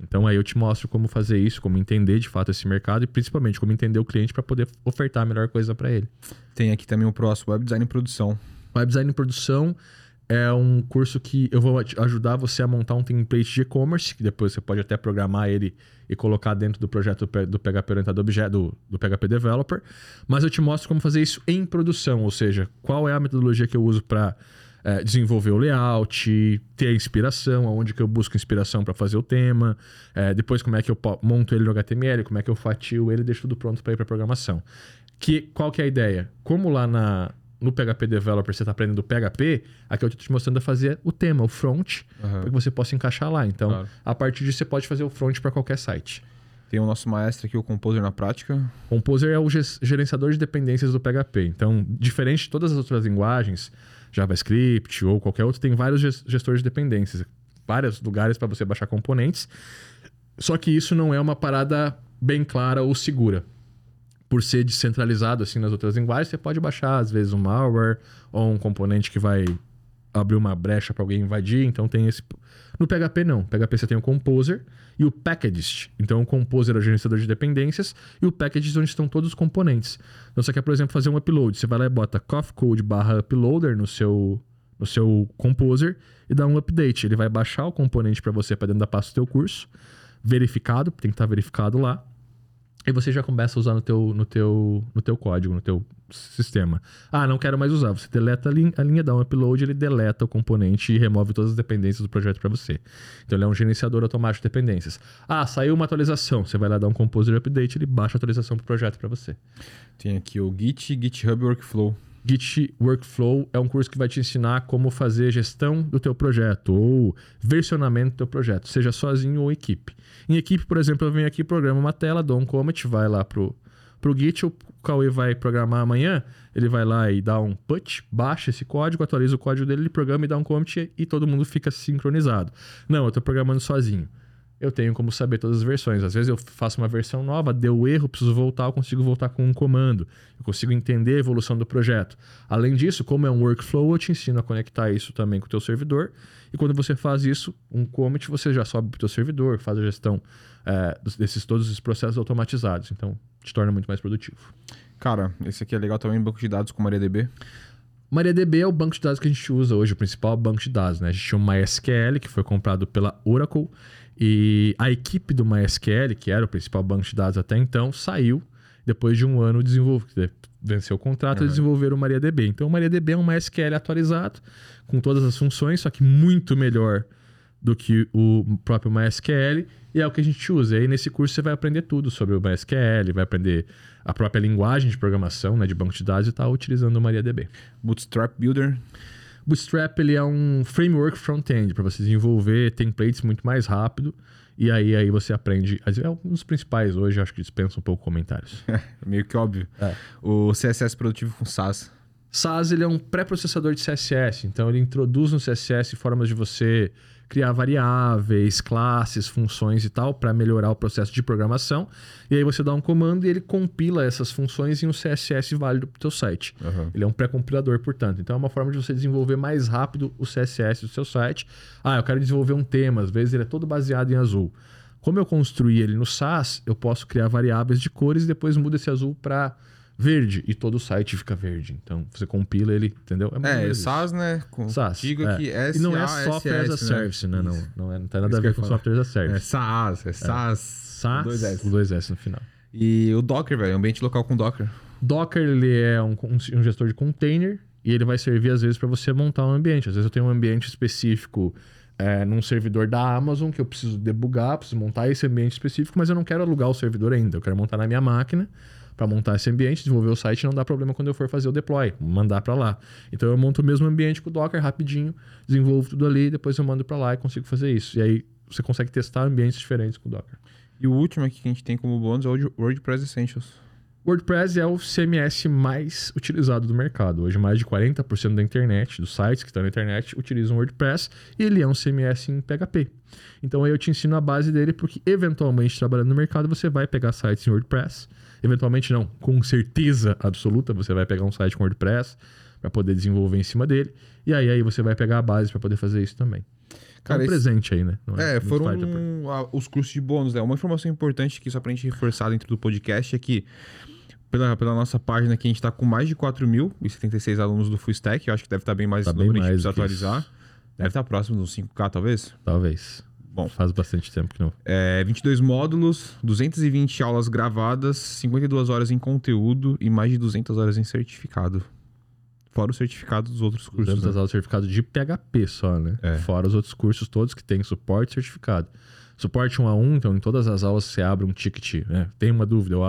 [SPEAKER 1] Então aí eu te mostro como fazer isso, como entender de fato esse mercado e principalmente como entender o cliente para poder ofertar a melhor coisa para ele.
[SPEAKER 2] Tem aqui também o próximo, Web Design em Produção.
[SPEAKER 1] Web Design em Produção é um curso que eu vou ajudar você a montar um template de e-commerce, que depois você pode até programar ele e colocar dentro do projeto do PHP orientado objeto, do, do PHP Developer. Mas eu te mostro como fazer isso em produção, ou seja, qual é a metodologia que eu uso para desenvolver o layout, ter a inspiração, aonde que eu busco inspiração para fazer o tema, eh, depois como é que eu monto ele no HTML, como é que eu fatio ele deixo tudo pronto para ir para programação. Que, qual que é a ideia? Como lá na, no PHP Developer você está aprendendo PHP, aqui eu estou te mostrando a fazer o tema, o front,
[SPEAKER 2] Aham.
[SPEAKER 1] para que você possa encaixar lá. Então,
[SPEAKER 2] Claro.
[SPEAKER 1] a partir disso, você pode fazer o front para qualquer site.
[SPEAKER 2] Tem o nosso maestro aqui, o Composer na prática.
[SPEAKER 1] Composer é o gerenciador de dependências do PHP. Então, diferente de todas as outras linguagens, JavaScript ou qualquer outro, tem vários ges- gestores de dependências, vários lugares para você baixar componentes. Só que isso não é uma parada bem clara ou segura. Por ser descentralizado assim nas outras linguagens, você pode baixar às vezes um malware ou um componente que vai abrir uma brecha para alguém invadir, então tem esse no PHP não. PHP você tem o Composer e o Packaged. Então o Composer é o gerenciador de dependências e o Packaged é onde estão todos os componentes. Então você quer, por exemplo, fazer um upload, você vai lá e bota code barra uploader no seu no seu Composer e dá um update. Ele vai baixar o componente para você para dentro da pasta do teu curso, verificado, tem que estar verificado lá. E você já começa a usar no teu, no teu, no teu código, no teu sistema. Ah, não quero mais usar. Você deleta a linha, a linha, dá um upload, ele deleta o componente e remove todas as dependências do projeto para você. Então ele é um gerenciador automático de dependências. Ah, saiu uma atualização. Você vai lá dar um composer update, ele baixa a atualização pro projeto para você.
[SPEAKER 2] Tem aqui o Git, GitHub Workflow.
[SPEAKER 1] Git Workflow é um curso que vai te ensinar como fazer gestão do teu projeto ou versionamento do teu projeto, seja sozinho ou equipe. Em equipe, por exemplo, eu venho aqui, programo uma tela, dou um commit, vai lá pro, pro Git, o Cauê vai programar amanhã, ele vai lá e dá um put, baixa esse código, atualiza o código dele, ele programa e dá um commit e todo mundo fica sincronizado. Não, eu estou programando sozinho. Eu tenho como saber todas as versões. Às vezes eu faço uma versão nova, deu erro, preciso voltar, eu consigo voltar com um comando. Eu consigo entender a evolução do projeto. Além disso, como é um workflow, eu te ensino a conectar isso também com o teu servidor. E quando você faz isso, um commit, você já sobe para o teu servidor, faz a gestão é, desses todos esses processos automatizados. Então, te torna muito mais produtivo.
[SPEAKER 2] Cara, esse aqui é legal também, banco de dados com MariaDB.
[SPEAKER 1] MariaDB é o banco de dados que a gente usa hoje, o principal banco de dados. Né? A gente tinha o MySQL, que foi comprado pela Oracle, e a equipe do MySQL, que era o principal banco de dados até então, saiu depois de um ano desenvolver, venceu o contrato
[SPEAKER 2] Uhum.
[SPEAKER 1] e desenvolveram o MariaDB. Então o MariaDB é um MySQL atualizado, com todas as funções, só que muito melhor do que o próprio MySQL, e é o que a gente usa. E aí nesse curso você vai aprender tudo sobre o MySQL, vai aprender a própria linguagem de programação, né, de banco de dados e tá utilizando o MariaDB.
[SPEAKER 2] Bootstrap Builder.
[SPEAKER 1] Bootstrap ele é um framework front-end para você desenvolver templates muito mais rápido E aí, aí você aprende. É um dos principais hoje, acho que dispensa um pouco comentários.
[SPEAKER 2] Meio que óbvio.
[SPEAKER 1] É.
[SPEAKER 2] O CSS produtivo com SAS.
[SPEAKER 1] SAS ele é um pré-processador de CSS, então ele introduz no CSS formas de você criar variáveis, classes, funções e tal para melhorar o processo de programação. E aí você dá um comando e ele compila essas funções em um CSS válido para o teu site.
[SPEAKER 2] Uhum.
[SPEAKER 1] Ele é um pré-compilador, portanto. Então é uma forma de você desenvolver mais rápido o CSS do seu site. Ah, eu quero desenvolver um tema, às vezes ele é todo baseado em azul. Como eu construí ele no SAS, eu posso criar variáveis de cores e depois muda esse azul para verde e todo o site fica verde. Então você compila ele, entendeu?
[SPEAKER 2] É, é SAS, né? Com,
[SPEAKER 1] SaaS,
[SPEAKER 2] Diga
[SPEAKER 1] é.
[SPEAKER 2] que
[SPEAKER 1] E não é software as a
[SPEAKER 2] S,
[SPEAKER 1] service, né? Não, não, é, não tem nada a ver com software as a
[SPEAKER 2] É
[SPEAKER 1] service.
[SPEAKER 2] SaaS, é SaaS.
[SPEAKER 1] SAS,
[SPEAKER 2] com dois S.
[SPEAKER 1] com dois S no final.
[SPEAKER 2] E o Docker, velho, ambiente local com Docker.
[SPEAKER 1] Docker ele é um, um- um gestor de container e ele vai servir às vezes para você montar um ambiente. Às vezes eu tenho um ambiente específico é, num servidor da Amazon que eu preciso debugar, preciso montar esse ambiente específico, mas eu não quero alugar o servidor ainda. Eu quero montar na minha máquina para montar esse ambiente, desenvolver o site não dá problema quando eu for fazer o deploy, mandar para lá. Então eu monto o mesmo ambiente com o Docker rapidinho, desenvolvo tudo ali, depois eu mando para lá e consigo fazer isso. E aí você consegue testar ambientes diferentes com o Docker.
[SPEAKER 2] E o último aqui que a gente tem como bônus é o WordPress Essentials.
[SPEAKER 1] WordPress é o CMS mais utilizado do mercado. Hoje, mais de 40% da internet, dos sites que estão na internet, utilizam WordPress e ele é um CMS em PHP. Então, aí eu te ensino a base dele, porque eventualmente, trabalhando no mercado, você vai pegar sites em WordPress. Eventualmente, não, com certeza absoluta, você vai pegar um site com WordPress para poder desenvolver em cima dele. E aí, aí você vai pegar a base para poder fazer isso também.
[SPEAKER 2] Cara,
[SPEAKER 1] é um
[SPEAKER 2] esse-
[SPEAKER 1] presente aí, né? Não
[SPEAKER 2] É,
[SPEAKER 1] não
[SPEAKER 2] foram os cursos de bônus, né? Uma informação importante que só pra gente reforçar dentro do podcast é que pela, pela nossa página aqui a gente tá com mais de 4.076 alunos do Full Stack. Eu acho que deve estar bem mais
[SPEAKER 1] Tá
[SPEAKER 2] esse
[SPEAKER 1] bem
[SPEAKER 2] número, a gente
[SPEAKER 1] mais
[SPEAKER 2] precisa atualizar. Deve estar próximo dos 5K, talvez.
[SPEAKER 1] Talvez.
[SPEAKER 2] Bom.
[SPEAKER 1] Faz bastante tempo que não.
[SPEAKER 2] É, 22 módulos, 220 aulas gravadas, 52 horas em conteúdo e mais de 200 horas em certificado. Fora o certificado dos outros cursos.
[SPEAKER 1] Cursos das
[SPEAKER 2] né?
[SPEAKER 1] aulas certificado de PHP só, né?
[SPEAKER 2] É.
[SPEAKER 1] Fora os outros cursos todos que tem suporte e certificado. Suporte 1 a 1, então em todas as aulas você abre um ticket, né? Tem uma dúvida, eu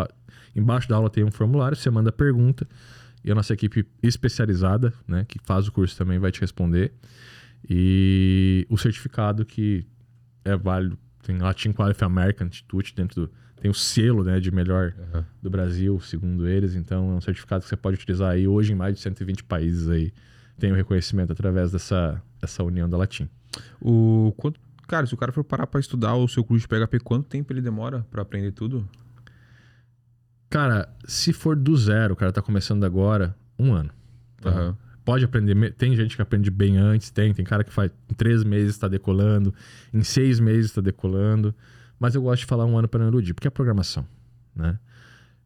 [SPEAKER 1] embaixo da aula tem um formulário, você manda a pergunta e a nossa equipe especializada, né, que faz o curso também vai te responder. E o certificado que é válido, tem Latin Qualify American Institute dentro do tem o selo, né, de melhor
[SPEAKER 2] Aham.
[SPEAKER 1] do Brasil, segundo eles. Então, é um certificado que você pode utilizar aí hoje em mais de 120 países aí. Tem o reconhecimento através dessa, dessa união da Latim.
[SPEAKER 2] O, quanto, cara, se o cara for parar pra estudar o seu curso de PHP, quanto tempo ele demora pra aprender tudo?
[SPEAKER 1] Cara, se for do zero, o cara tá começando agora, um ano. tá?
[SPEAKER 2] Aham.
[SPEAKER 1] Pode aprender, tem gente que aprende bem antes, tem, tem cara que faz em três meses está decolando, em seis meses está decolando, mas eu gosto de falar um ano para não iludir, porque é programação, né?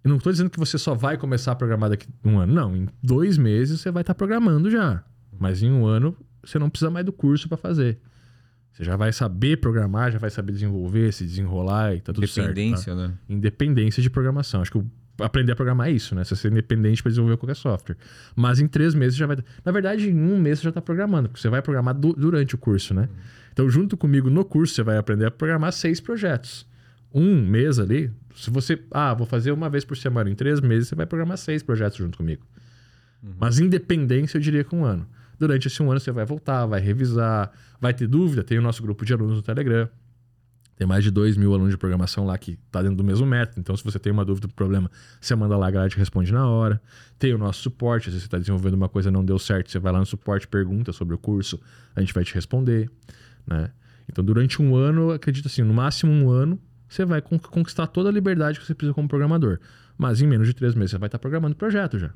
[SPEAKER 1] E não estou dizendo que você só vai começar a programar daqui um ano, não. Em dois meses você vai estar programando já, mas em um ano você não precisa mais do curso para fazer. Você já vai saber programar, já vai saber desenvolver, se desenrolar e tá tudo certo. tá?
[SPEAKER 2] Dependência, né?
[SPEAKER 1] independência de programação. Acho que o- aprender a programar é isso, né? Você ser independente para desenvolver qualquer software. Mas em três meses já vai. Na verdade, em um mês você já está programando, porque você vai programar du- durante o curso, né? Então, junto comigo no curso, você vai aprender a programar seis projetos. Um mês ali, se você. Ah, vou fazer uma vez por semana. Em três meses, você vai programar seis projetos junto comigo. Mas independência, eu diria que um ano. Durante esse um ano, você vai voltar, vai revisar, vai ter dúvida. Tem o nosso grupo de alunos no Telegram. Tem mais de 2 mil alunos de programação lá que tá dentro do mesmo método. Então, se você tem uma dúvida do problema, você manda lá, a galera te responde na hora. Tem o nosso suporte. Se você está desenvolvendo uma coisa e não deu certo, você vai lá no suporte, pergunta sobre o curso, a gente vai te responder. Né? Então, durante um ano, eu acredito assim, no máximo um ano, você vai con- conquistar toda a liberdade que você precisa como programador. Mas em menos de três meses, você vai estar programando projeto já.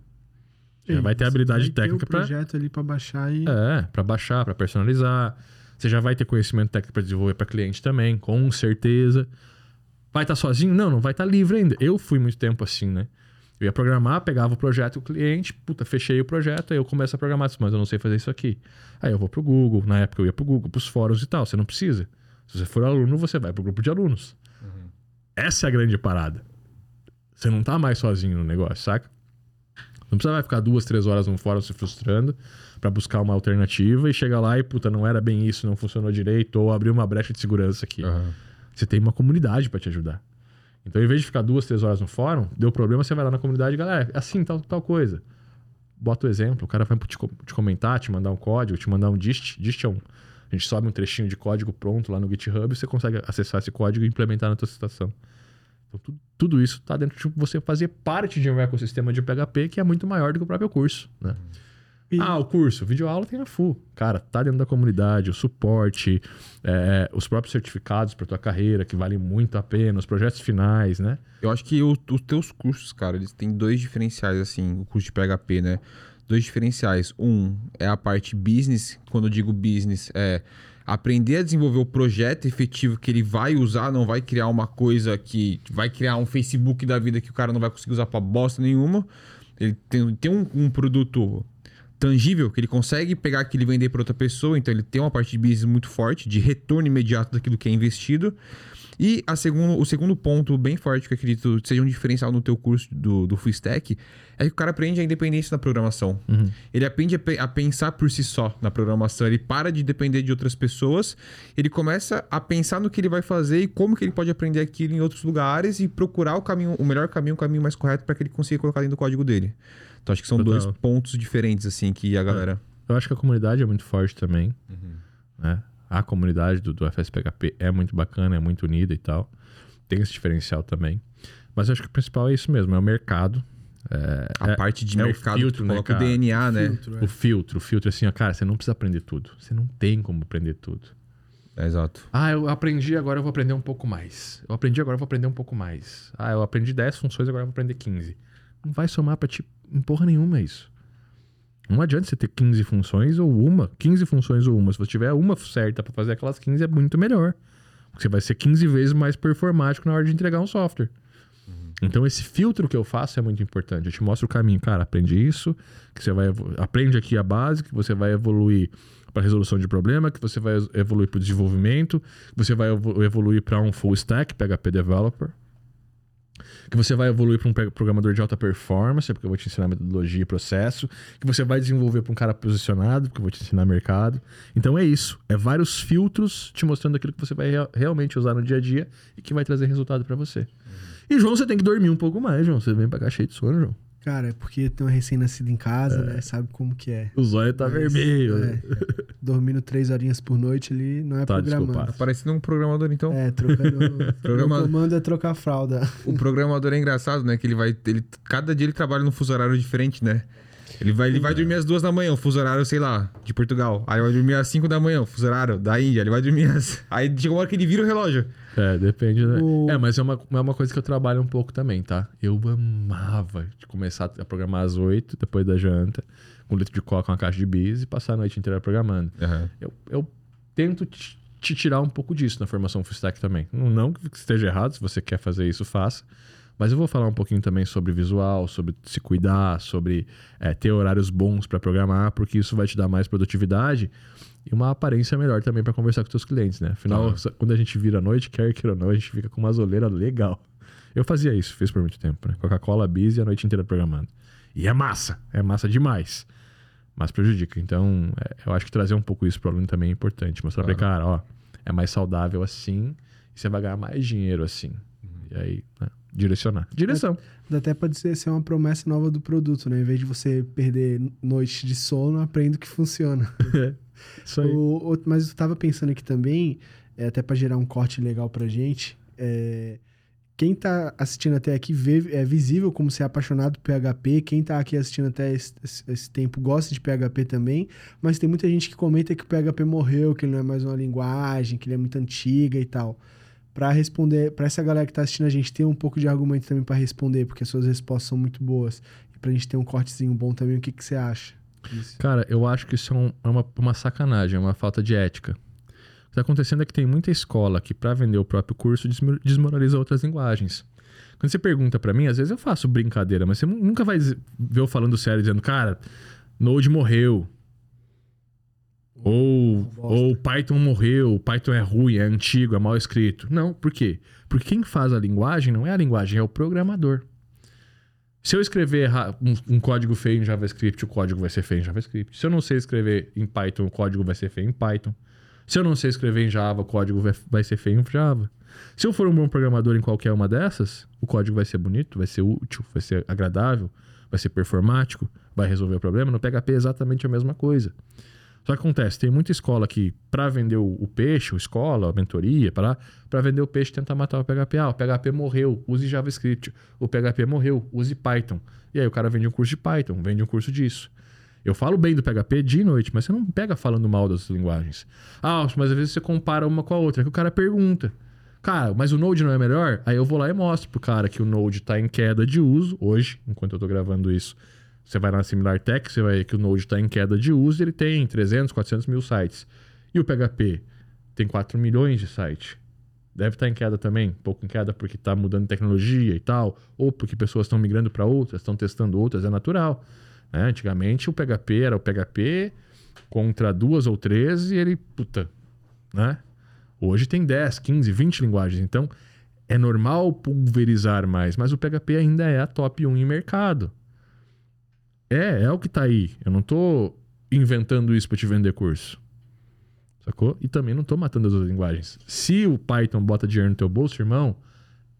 [SPEAKER 1] Já vai ter habilidade técnica
[SPEAKER 3] o
[SPEAKER 1] para
[SPEAKER 3] projeto ali pra baixar e.
[SPEAKER 1] é, para baixar, para personalizar. Você já vai ter conhecimento técnico para desenvolver para cliente também, com certeza. Vai estar sozinho? Não, não vai estar livre ainda. Eu fui muito tempo assim, né? Eu ia programar, pegava o projeto o cliente, puta, fechei o projeto, aí eu começo a programar, mas eu não sei fazer isso aqui. Aí eu vou pro Google, na época eu ia pro Google, pros fóruns e tal, você não precisa. Se você for aluno, você vai pro grupo de alunos. Essa é a grande parada. Você não tá mais sozinho no negócio, saca? Não precisa ficar duas, três horas num fórum se frustrando pra buscar uma alternativa e chegar lá e, puta, não era bem isso, não funcionou direito, ou abriu uma brecha de segurança aqui.
[SPEAKER 2] Aham.
[SPEAKER 1] Você tem uma comunidade pra te ajudar. Então, em vez de ficar duas, três horas no fórum, deu problema, você vai lá na comunidade, galera, é assim, tal, tal coisa. Bota o exemplo, o cara vai te, co- te comentar, te mandar um código, te mandar um dist. Dist é um A gente sobe um trechinho de código pronto lá no GitHub e você consegue acessar esse código e implementar na tua situação. Então, tudo, tudo isso está dentro de você fazer parte de um ecossistema de PHP que é muito maior do que o próprio curso, né?
[SPEAKER 3] E-
[SPEAKER 1] Ah, o curso, videoaula tem a full. Cara, tá dentro da comunidade, o suporte, é, os próprios certificados para tua carreira, que valem muito a pena, os projetos finais, né?
[SPEAKER 2] Eu acho que o- os teus cursos, cara, eles têm dois diferenciais, assim, o curso de PHP, né? Dois diferenciais. Um é a parte business. Quando eu digo business, é aprender a desenvolver o projeto efetivo que ele vai usar, não vai criar uma coisa que vai criar um Facebook da vida que o cara não vai conseguir usar pra bosta nenhuma. Ele tem, tem um, um produto tangível que ele consegue pegar aquilo e vender para outra pessoa, então ele tem uma parte de business muito forte, de retorno imediato daquilo que é investido. E a segundo, o segundo ponto bem forte que eu acredito seja um diferencial no teu curso do, do Full Stack é que o cara aprende a independência da programação. Ele aprende a, pe- a pensar por si só na programação. Ele para de depender de outras pessoas. Ele começa a pensar no que ele vai fazer e como que ele pode aprender aquilo em outros lugares e procurar o caminho, o melhor caminho, o caminho mais correto para que ele consiga colocar dentro do código dele. Então acho que são
[SPEAKER 1] Total.
[SPEAKER 2] dois pontos diferentes assim que a galera.
[SPEAKER 1] Eu acho que a comunidade é muito forte também, né? A comunidade do, do FSPHP é muito bacana, é muito unida e tal. Tem esse diferencial também. Mas eu acho que o principal é isso mesmo, é o mercado.
[SPEAKER 2] A
[SPEAKER 1] É-
[SPEAKER 2] parte de
[SPEAKER 1] é o
[SPEAKER 2] mercado
[SPEAKER 1] filtro,
[SPEAKER 2] que
[SPEAKER 1] né,
[SPEAKER 2] coloca o? DNA, né?
[SPEAKER 3] Filtro, é.
[SPEAKER 1] O filtro, o filtro assim, ó, cara, você não precisa aprender tudo. Você não tem como aprender tudo.
[SPEAKER 2] É, exato.
[SPEAKER 1] Ah, eu aprendi, agora eu vou aprender um pouco mais. Eu aprendi, agora eu vou aprender um pouco mais. Ah, eu aprendi 10 funções, agora eu vou aprender 15. Não vai somar pra ti em porra nenhuma isso. Não adianta você ter 15 funções ou uma, 15 funções ou uma. Se você tiver uma certa pra fazer aquelas 15, é muito melhor. Porque você vai ser 15 vezes mais performático na hora de entregar um software. Então esse filtro que eu faço é muito importante. Eu te mostro o caminho, cara, aprende isso, que você vai aprende aqui a base, que você vai evoluir para resolução de problema, que você vai evoluir para o desenvolvimento, que você vai evo- evoluir para um full stack PHP developer, que você vai evoluir para um programador de alta performance, porque eu vou te ensinar metodologia e processo, que você vai desenvolver para um cara posicionado, porque eu vou te ensinar mercado. Então é isso, é vários filtros te mostrando aquilo que você vai rea- realmente usar no dia a dia e que vai trazer resultado para você. E João, você tem que dormir um pouco mais, João. Você vem pra cá cheio de sono, João.
[SPEAKER 3] Cara, é porque tem um recém-nascido em casa, né? Sabe como que é.
[SPEAKER 1] O zóio tá
[SPEAKER 3] Mas,
[SPEAKER 1] vermelho.
[SPEAKER 3] é, dormindo três horinhas por noite ali não é
[SPEAKER 1] Tá
[SPEAKER 3] programando.
[SPEAKER 1] desculpado.
[SPEAKER 2] Tá parecendo um programador, então.
[SPEAKER 3] É, trocando.
[SPEAKER 2] Programa-
[SPEAKER 3] O comando é trocar fralda.
[SPEAKER 2] O programador é engraçado, né? Que ele vai. Ele, cada dia ele trabalha num fuso horário diferente, né? Ele vai, ele vai dormir às duas da manhã, o fuso horário, sei lá, de Portugal. Aí vai dormir às cinco da manhã, o fuso horário da Índia. Ele vai dormir às. Aí chega uma hora que ele vira o relógio.
[SPEAKER 1] É, depende, né?
[SPEAKER 3] O-
[SPEAKER 1] É, mas é uma, é uma coisa que eu trabalho um pouco também, tá? Eu amava de começar a programar às 8, depois da janta, com um litro de coca, uma caixa de bis e passar a noite inteira programando. Eu, eu tento te, te tirar um pouco disso na formação full stack também. Não que esteja errado, se você quer fazer isso, faça. Mas eu vou falar um pouquinho também sobre visual, sobre se cuidar, sobre é, ter horários bons para programar, porque isso vai te dar mais produtividade e uma aparência melhor também para conversar com seus clientes, né? Afinal,
[SPEAKER 2] Claro.
[SPEAKER 1] sa- quando a gente vira à noite, quer queira ou não, a gente fica com uma zoleira legal. Eu fazia isso, fiz por muito tempo, né? Coca-Cola, bis e a noite inteira programando. E é massa, é massa demais. Mas prejudica. Então, é, eu acho que trazer um pouco isso pro aluno também é importante. Mostrar pra ele, cara, ó, é mais saudável assim e você vai ganhar mais dinheiro assim. E aí, né, direcionar. Direção.
[SPEAKER 3] Dá até pra dizer ser uma promessa nova do produto, né? Em vez de você perder noite de sono, aprenda o que funciona.
[SPEAKER 1] Isso aí.
[SPEAKER 3] O- o- mas eu tava pensando aqui também, é, até pra gerar um corte legal pra gente. é, quem tá assistindo até aqui vê, é visível como você é apaixonado por PHP. Quem tá aqui assistindo até esse, esse- esse tempo gosta de PHP também. Mas tem muita gente que comenta que o PHP morreu, que ele não é mais uma linguagem, que ele é muito antiga e tal. Pra responder, pra essa galera que tá assistindo a gente ter um pouco de argumento também pra responder, porque as suas respostas são muito boas. E pra gente ter um cortezinho bom também, o que, que você acha?
[SPEAKER 1] Cara, eu acho que isso é, é uma, uma sacanagem, é uma falta de ética. O que tá acontecendo é que tem muita escola que, para vender o próprio curso, desmo- desmoraliza outras linguagens. Quando você pergunta pra mim, às vezes eu faço brincadeira, mas você nu- nunca vai ver eu falando sério, dizendo, cara, Node morreu. Ou, ou Python morreu, Python é ruim, é antigo, é mal escrito. Não, por quê? Porque quem faz a linguagem não é a linguagem, é o programador. Se eu escrever um, um código feio em JavaScript, o código vai ser feio em JavaScript. Se eu não sei escrever em Python, o código vai ser feio em Python. Se eu não sei escrever em Java, o código vai, vai ser feio em Java. Se eu for um bom programador em qualquer uma dessas, o código vai ser bonito, vai ser útil, vai ser agradável, vai ser performático, vai resolver o problema. No PHP é exatamente a mesma coisa. Só que acontece, tem muita escola que, para vender o, peixe, a escola, a mentoria, para vender o peixe, tenta matar o PHP. Ah, o PHP morreu, use JavaScript. O PHP morreu, use Python. E aí o cara vende um curso de Python, vende um curso disso. Eu falo bem do PHP dia e noite, mas você não pega falando mal das linguagens. Ah, mas às vezes você compara uma com a outra, que o cara pergunta. Cara, mas o Node não é melhor? Aí eu vou lá e mostro pro cara que o Node está em queda de uso hoje, enquanto eu estou gravando isso. Você vai na Similar Tech, você vai ver que o Node está em queda de uso e ele tem 300, 400 mil sites. E o PHP tem 4 milhões de sites. Deve estar tá em queda também, um pouco em queda porque está mudando tecnologia e tal, ou porque pessoas estão migrando para outras, estão testando outras, é natural. Né? Antigamente o PHP era o PHP contra duas ou três e ele, puta, né? Hoje tem 10, 15, 20 linguagens. Então é normal pulverizar mais, mas o PHP ainda é a top 1 em mercado. É, é o que tá aí. Eu não tô inventando isso para te vender curso. Sacou? E também não tô matando as outras linguagens. Se o Python bota dinheiro no teu bolso, irmão,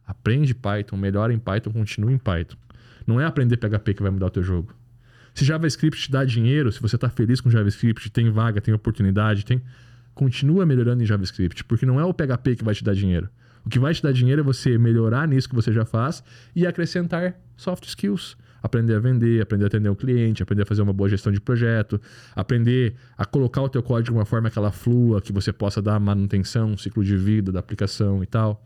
[SPEAKER 1] aprende Python, melhora em Python, continua em Python. Não é aprender PHP que vai mudar o teu jogo. Se JavaScript te dá dinheiro, se você está feliz com JavaScript, tem vaga, tem oportunidade, tem continua melhorando em JavaScript, porque não é o PHP que vai te dar dinheiro. O que vai te dar dinheiro é você melhorar nisso que você já faz e acrescentar soft skills. Aprender a vender, aprender a atender o cliente, aprender a fazer uma boa gestão de projeto, aprender a colocar o teu código de uma forma que ela flua, que você possa dar manutenção, ciclo de vida da aplicação e tal.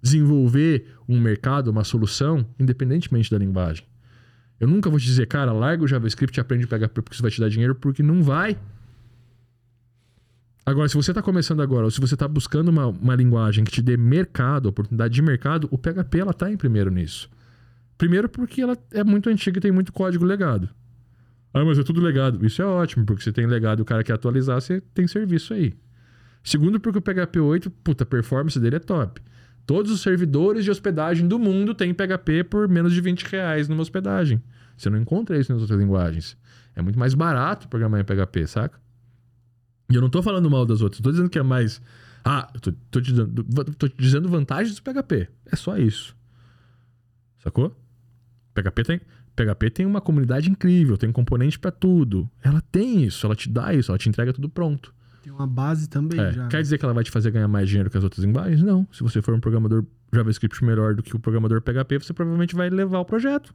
[SPEAKER 1] Desenvolver um mercado, uma solução, independentemente da linguagem. Eu nunca vou te dizer, cara, larga o JavaScript e aprende o PHP porque isso vai te dar dinheiro, porque não vai. Agora, se você está começando agora, ou se você está buscando uma, uma linguagem que te dê mercado, oportunidade de mercado, o PHP ela está em primeiro nisso. Primeiro porque ela é muito antiga e tem muito código legado. Ah, mas é tudo legado. Isso é ótimo, porque você tem legado e o cara quer atualizar, você tem serviço aí. Segundo, porque o PHP 8, puta, a performance dele é top. Todos os servidores de hospedagem do mundo têm PHP por menos de 20 reais numa hospedagem. Você não encontra isso nas outras linguagens. É muito mais barato programar em PHP, saca? E eu não tô falando mal das outras, tô dizendo que é mais. Ah, tô, tô, te, dando, tô te dizendo vantagens do PHP. É só isso. Sacou? PHP tem, PHP tem uma comunidade incrível, tem componente para tudo. Ela tem isso, ela te dá isso, ela te entrega tudo pronto.
[SPEAKER 3] Tem uma base também
[SPEAKER 1] é,
[SPEAKER 3] já.
[SPEAKER 1] Quer dizer que ela vai te fazer ganhar mais dinheiro que as outras linguagens? Não. Se você for um programador JavaScript melhor do que o programador PHP, você provavelmente vai levar o projeto.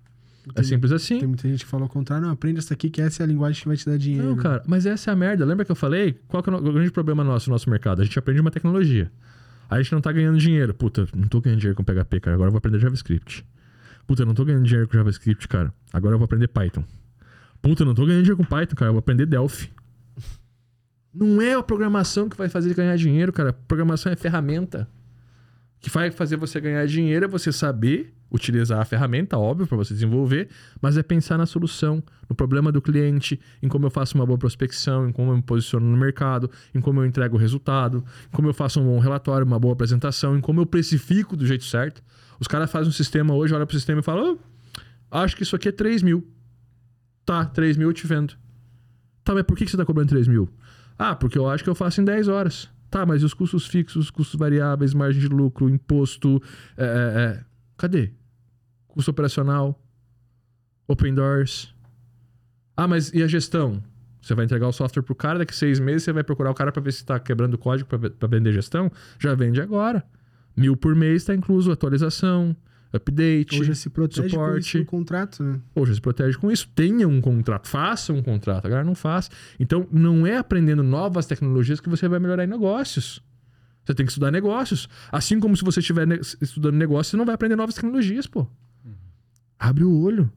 [SPEAKER 1] É tem, é simples assim.
[SPEAKER 3] Tem muita gente que fala o contrário. Não, aprende essa aqui que essa é a linguagem que vai te dar dinheiro.
[SPEAKER 1] Não, cara, mas essa é a merda. Lembra que eu falei? Qual é o grande problema nosso no nosso mercado? A gente aprende uma tecnologia. Aí a gente não tá ganhando dinheiro. Puta, não tô ganhando dinheiro com PHP, cara. Agora eu vou aprender JavaScript. Puta, não tô ganhando dinheiro com JavaScript, cara. Agora eu vou aprender Python. Puta, não tô ganhando dinheiro com Python, cara. Eu vou aprender Delphi. Não é a programação que vai fazer ganhar dinheiro, cara. Programação é ferramenta. O que vai fazer você ganhar dinheiro é você saber utilizar a ferramenta, óbvio, para você desenvolver, mas é pensar na solução, no problema do cliente, em como eu faço uma boa prospecção, em como eu me posiciono no mercado, em como eu entrego o resultado, em como eu faço um bom relatório, uma boa apresentação, em como eu precifico do jeito certo. Os caras fazem um sistema hoje, olham para o sistema e falam: oh, acho que isso aqui é 3 mil. Tá, 3 mil eu te vendo. Tá, mas por que você está cobrando 3 mil? Ah, porque eu acho que eu faço em 10 horas. Tá, mas e os custos fixos, os custos variáveis, margem de lucro, imposto. É, é, é. Cadê? Custo operacional, open doors. Ah, mas e a gestão? Você vai entregar o software pro cara, daqui seis meses você vai procurar o cara para ver se está quebrando o código para vender gestão? Já vende agora. Mil por mês está incluso atualização, update,
[SPEAKER 3] Hoje se protege
[SPEAKER 1] suporte.
[SPEAKER 3] com isso contrato, né?
[SPEAKER 1] Hoje se protege com isso. Tenha um contrato, faça um contrato. Agora não faz. Então, não é aprendendo novas tecnologias que você vai melhorar em negócios. Você tem que estudar negócios. Assim como se você estiver ne estudando negócios, você não vai aprender novas tecnologias, pô. Uhum. Abre o olho.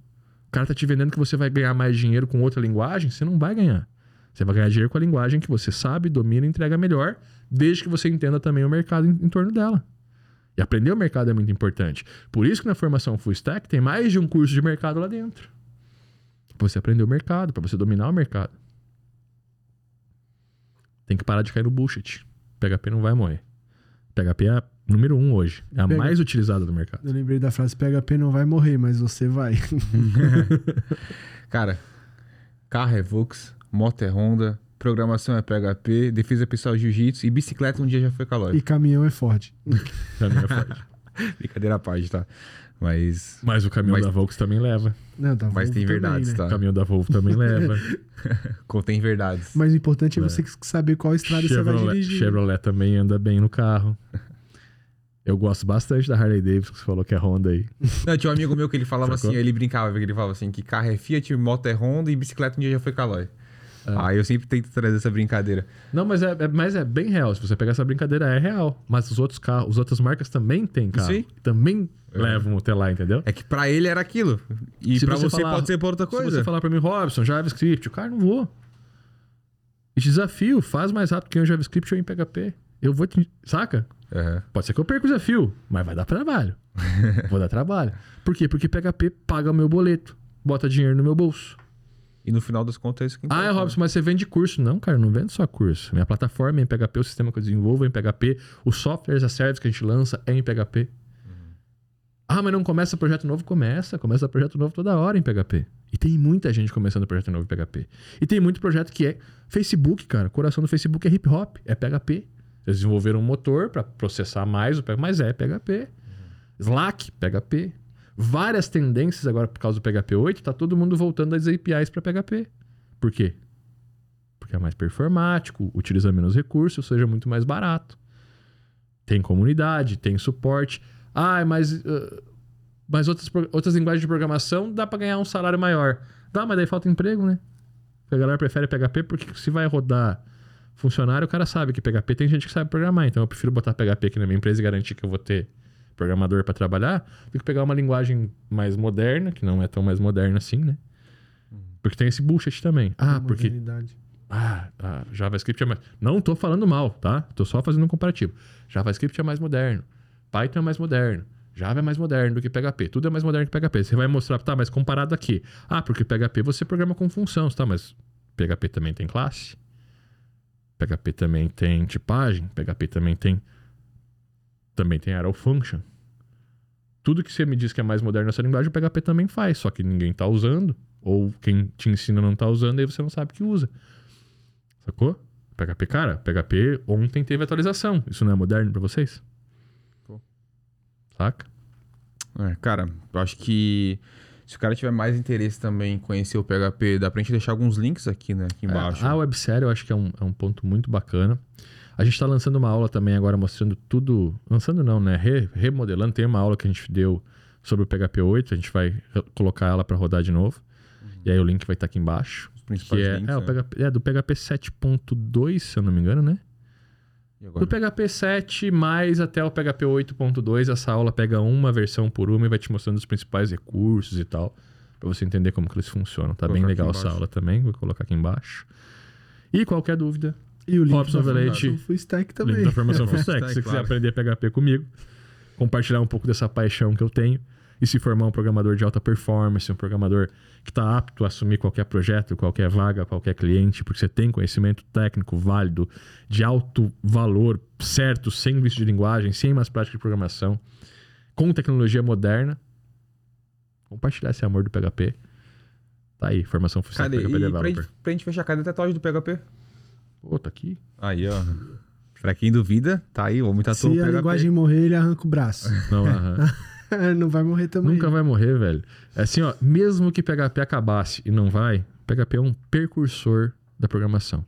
[SPEAKER 1] O cara tá te vendendo que você vai ganhar mais dinheiro com outra linguagem, você não vai ganhar. Você vai ganhar dinheiro com a linguagem que você sabe, domina e entrega melhor, desde que você entenda também o mercado em, em torno dela. E aprender o mercado é muito importante. Por isso que na formação Full Stack tem mais de um curso de mercado lá dentro. Pra você aprender o mercado, para você dominar o mercado. Tem que parar de cair no bullshit. PHP não vai morrer. PHP é a número um hoje. É a Pega... mais utilizada do mercado.
[SPEAKER 3] Eu lembrei da frase: PHP não vai morrer, mas você vai.
[SPEAKER 2] Cara, carro é Vox, moto é Honda, programação é PHP, defesa pessoal é jiu-jitsu e bicicleta um dia já foi calórico.
[SPEAKER 3] E caminhão é Ford.
[SPEAKER 1] caminhão é Ford.
[SPEAKER 2] Brincadeira à parte, tá? Mas,
[SPEAKER 1] Mas o caminhão
[SPEAKER 2] Mas-
[SPEAKER 1] da Volks também leva.
[SPEAKER 3] Não, tá
[SPEAKER 2] mas
[SPEAKER 3] Volvo
[SPEAKER 2] tem
[SPEAKER 3] também,
[SPEAKER 2] verdades,
[SPEAKER 3] né?
[SPEAKER 1] O
[SPEAKER 2] tá?
[SPEAKER 1] caminhão da Volvo também leva.
[SPEAKER 2] Contém verdades.
[SPEAKER 3] Mas o importante é
[SPEAKER 1] É.
[SPEAKER 3] você saber qual estrada você vai
[SPEAKER 1] Chevrolet,
[SPEAKER 3] dirigir.
[SPEAKER 1] Chevrolet também anda bem no carro. Eu gosto bastante da Harley Davidson, que você falou que é Honda aí.
[SPEAKER 2] Não, tinha um amigo meu que ele falava
[SPEAKER 1] Sacou?
[SPEAKER 2] assim, ele brincava, ele falava assim, que carro é Fiat, moto é Honda e bicicleta um dia já foi Caloi. Aí eu sempre tento trazer essa brincadeira.
[SPEAKER 1] Não, mas é, é- mas é bem real. Se você pegar essa brincadeira, é real. Mas os outros carros, as outras marcas também têm carro.
[SPEAKER 2] Sim.
[SPEAKER 1] Também levam até lá, entendeu?
[SPEAKER 2] É que pra ele era aquilo. E
[SPEAKER 1] Se
[SPEAKER 2] pra
[SPEAKER 1] você falar-
[SPEAKER 2] pode ser pra outra
[SPEAKER 1] Se
[SPEAKER 2] coisa.
[SPEAKER 1] você falar pra mim, Robson, JavaScript, o cara não vou. E desafio, faz mais rápido que eu em JavaScript ou em PHP. Eu vou te. Saca?
[SPEAKER 2] Aham.
[SPEAKER 1] Pode ser que eu perca o desafio, mas vai dar trabalho. vou dar trabalho. Por quê? Porque PHP paga o meu boleto, bota dinheiro no meu bolso.
[SPEAKER 2] E no final das contas é isso que
[SPEAKER 1] Ah,
[SPEAKER 2] importa.
[SPEAKER 1] Robson, mas você vende curso. Não, cara, não vendo só curso. Minha plataforma é em PHP, o sistema que eu desenvolvo é em PHP, os softwares, as services que a gente lança é em PHP. Ah, mas não começa projeto novo? Começa. Começa projeto novo toda hora em PHP. E tem muita gente começando projeto novo em PHP. E tem muito projeto que é Facebook, cara. O coração do Facebook é hip hop, é PHP. Eles desenvolveram um motor para processar mais o PHP, mas é PHP. Slack, PHP. Várias tendências agora por causa do PHP 8, tá todo mundo voltando das APIs para PHP. Por quê? Porque é mais performático, utiliza menos recursos, seja muito mais barato. Tem comunidade, tem suporte. Ah, mas, ah, mas outras, outras linguagens de programação dá para ganhar um salário maior. Dá, mas daí falta emprego, né? A galera prefere PHP porque se vai rodar funcionário, o cara sabe que PHP tem gente que sabe programar. Então eu prefiro botar PHP aqui na minha empresa e garantir que eu vou ter programador para trabalhar do que pegar uma linguagem mais moderna, que não é tão mais moderna assim, né? Porque tem esse bullshit também. Ah, porque ah, ah, JavaScript é mais. Não tô falando mal, tá? Tô só fazendo um comparativo. JavaScript é mais moderno. Python é mais moderno. Java é mais moderno do que PHP. Tudo é mais moderno que PHP. Você vai mostrar, tá, mas comparado aqui. Ah, porque PHP você programa com função, tá? Mas PHP também tem classe. PHP também tem tipagem. PHP também tem. Também tem arrow function. Tudo que você me diz que é mais moderno nessa linguagem, o PHP também faz, só que ninguém tá usando. Ou quem te ensina não tá usando, aí você não sabe que usa. Sacou? PHP, cara, PHP ontem teve atualização. Isso não é moderno pra vocês?
[SPEAKER 2] Pô.
[SPEAKER 1] Saca?
[SPEAKER 2] É, cara, eu acho que se o cara tiver mais interesse também em conhecer o PHP, dá pra gente deixar alguns links aqui, né? Aqui embaixo.
[SPEAKER 1] É, a websérie eu acho que é um, é um ponto muito bacana. A gente tá lançando uma aula também agora mostrando tudo. Lançando não, né? Re- remodelando. Tem uma aula que a gente deu sobre o PHP 8. A gente vai colocar ela pra rodar de novo. E aí o link vai estar aqui embaixo.
[SPEAKER 2] Os principais
[SPEAKER 1] é,
[SPEAKER 2] links,
[SPEAKER 1] é, o
[SPEAKER 2] né?
[SPEAKER 1] PHP, é do PHP 7.2, se eu não me engano, né? Do PHP 7 mais até o PHP 8.2, essa aula pega uma versão por uma e vai te mostrando os principais recursos e tal, Pra você entender como que eles funcionam. Tá
[SPEAKER 2] Vou
[SPEAKER 1] bem legal essa aula também, vou colocar aqui embaixo. E qualquer dúvida,
[SPEAKER 3] E o link
[SPEAKER 1] Robson
[SPEAKER 3] formação Full Stack também.
[SPEAKER 1] link da formação Full Stack. Se você quiser
[SPEAKER 2] claro.
[SPEAKER 1] aprender PHP comigo, compartilhar um pouco dessa paixão que eu tenho e se formar um programador de alta performance, um programador que está apto a assumir qualquer projeto, qualquer vaga, qualquer cliente, porque você tem conhecimento técnico válido, de alto valor, certo, sem vício de linguagem, sem mais prática de programação, com tecnologia moderna. Compartilhar esse amor do PHP. Tá aí, formação stack
[SPEAKER 2] Cadê?
[SPEAKER 1] PHP
[SPEAKER 2] E pra
[SPEAKER 1] Developer.
[SPEAKER 2] gente, pra gente fechar, cadê a tatuagem do PHP?
[SPEAKER 1] Pô, tá aqui.
[SPEAKER 2] Aí, ó. pra quem duvida, tá aí, o homem tatuou o
[SPEAKER 3] Se a linguagem morrer, ele arranca o braço.
[SPEAKER 1] Não, aham.
[SPEAKER 3] não vai morrer também.
[SPEAKER 1] Nunca vai morrer, velho. É assim, ó, mesmo que PHP acabasse e não vai, PHP é um precursor da programação.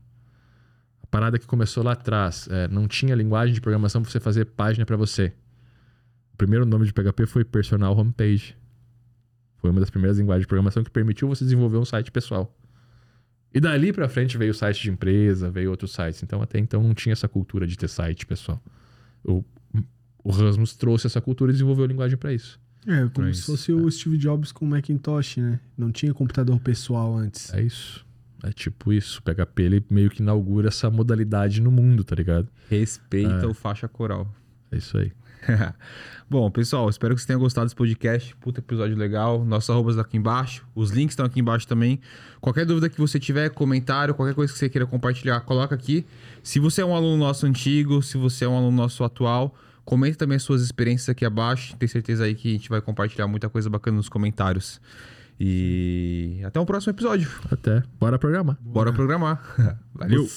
[SPEAKER 1] A parada que começou lá atrás, é, não tinha linguagem de programação pra você fazer página pra você. O primeiro nome de PHP foi Personal Homepage. Foi uma das primeiras linguagens de programação que permitiu você desenvolver um site pessoal. E dali pra frente veio o site de empresa, veio outros sites. Então até então não tinha essa cultura de ter site pessoal. O, o Rasmus trouxe essa cultura e desenvolveu a linguagem pra isso.
[SPEAKER 3] É, como se fosse o Steve Jobs com o Macintosh, né? Não tinha computador pessoal antes.
[SPEAKER 1] É isso. É tipo isso. O PHP ele meio que inaugura essa modalidade no mundo, tá ligado?
[SPEAKER 2] Respeita
[SPEAKER 1] É.
[SPEAKER 2] o faixa coral.
[SPEAKER 1] É isso aí.
[SPEAKER 2] Bom, pessoal, espero que vocês tenham gostado desse podcast. Puta episódio legal. Nossos arrobas aqui embaixo. Os links estão aqui embaixo também. Qualquer dúvida que você tiver, comentário, qualquer coisa que você queira compartilhar, coloca aqui. Se você é um aluno nosso antigo, se você é um aluno nosso atual, comenta também as suas experiências aqui abaixo. Tenho certeza aí que a gente vai compartilhar muita coisa bacana nos comentários. E até o próximo episódio.
[SPEAKER 1] Até. Bora programar.
[SPEAKER 2] Bora programar. Valeu!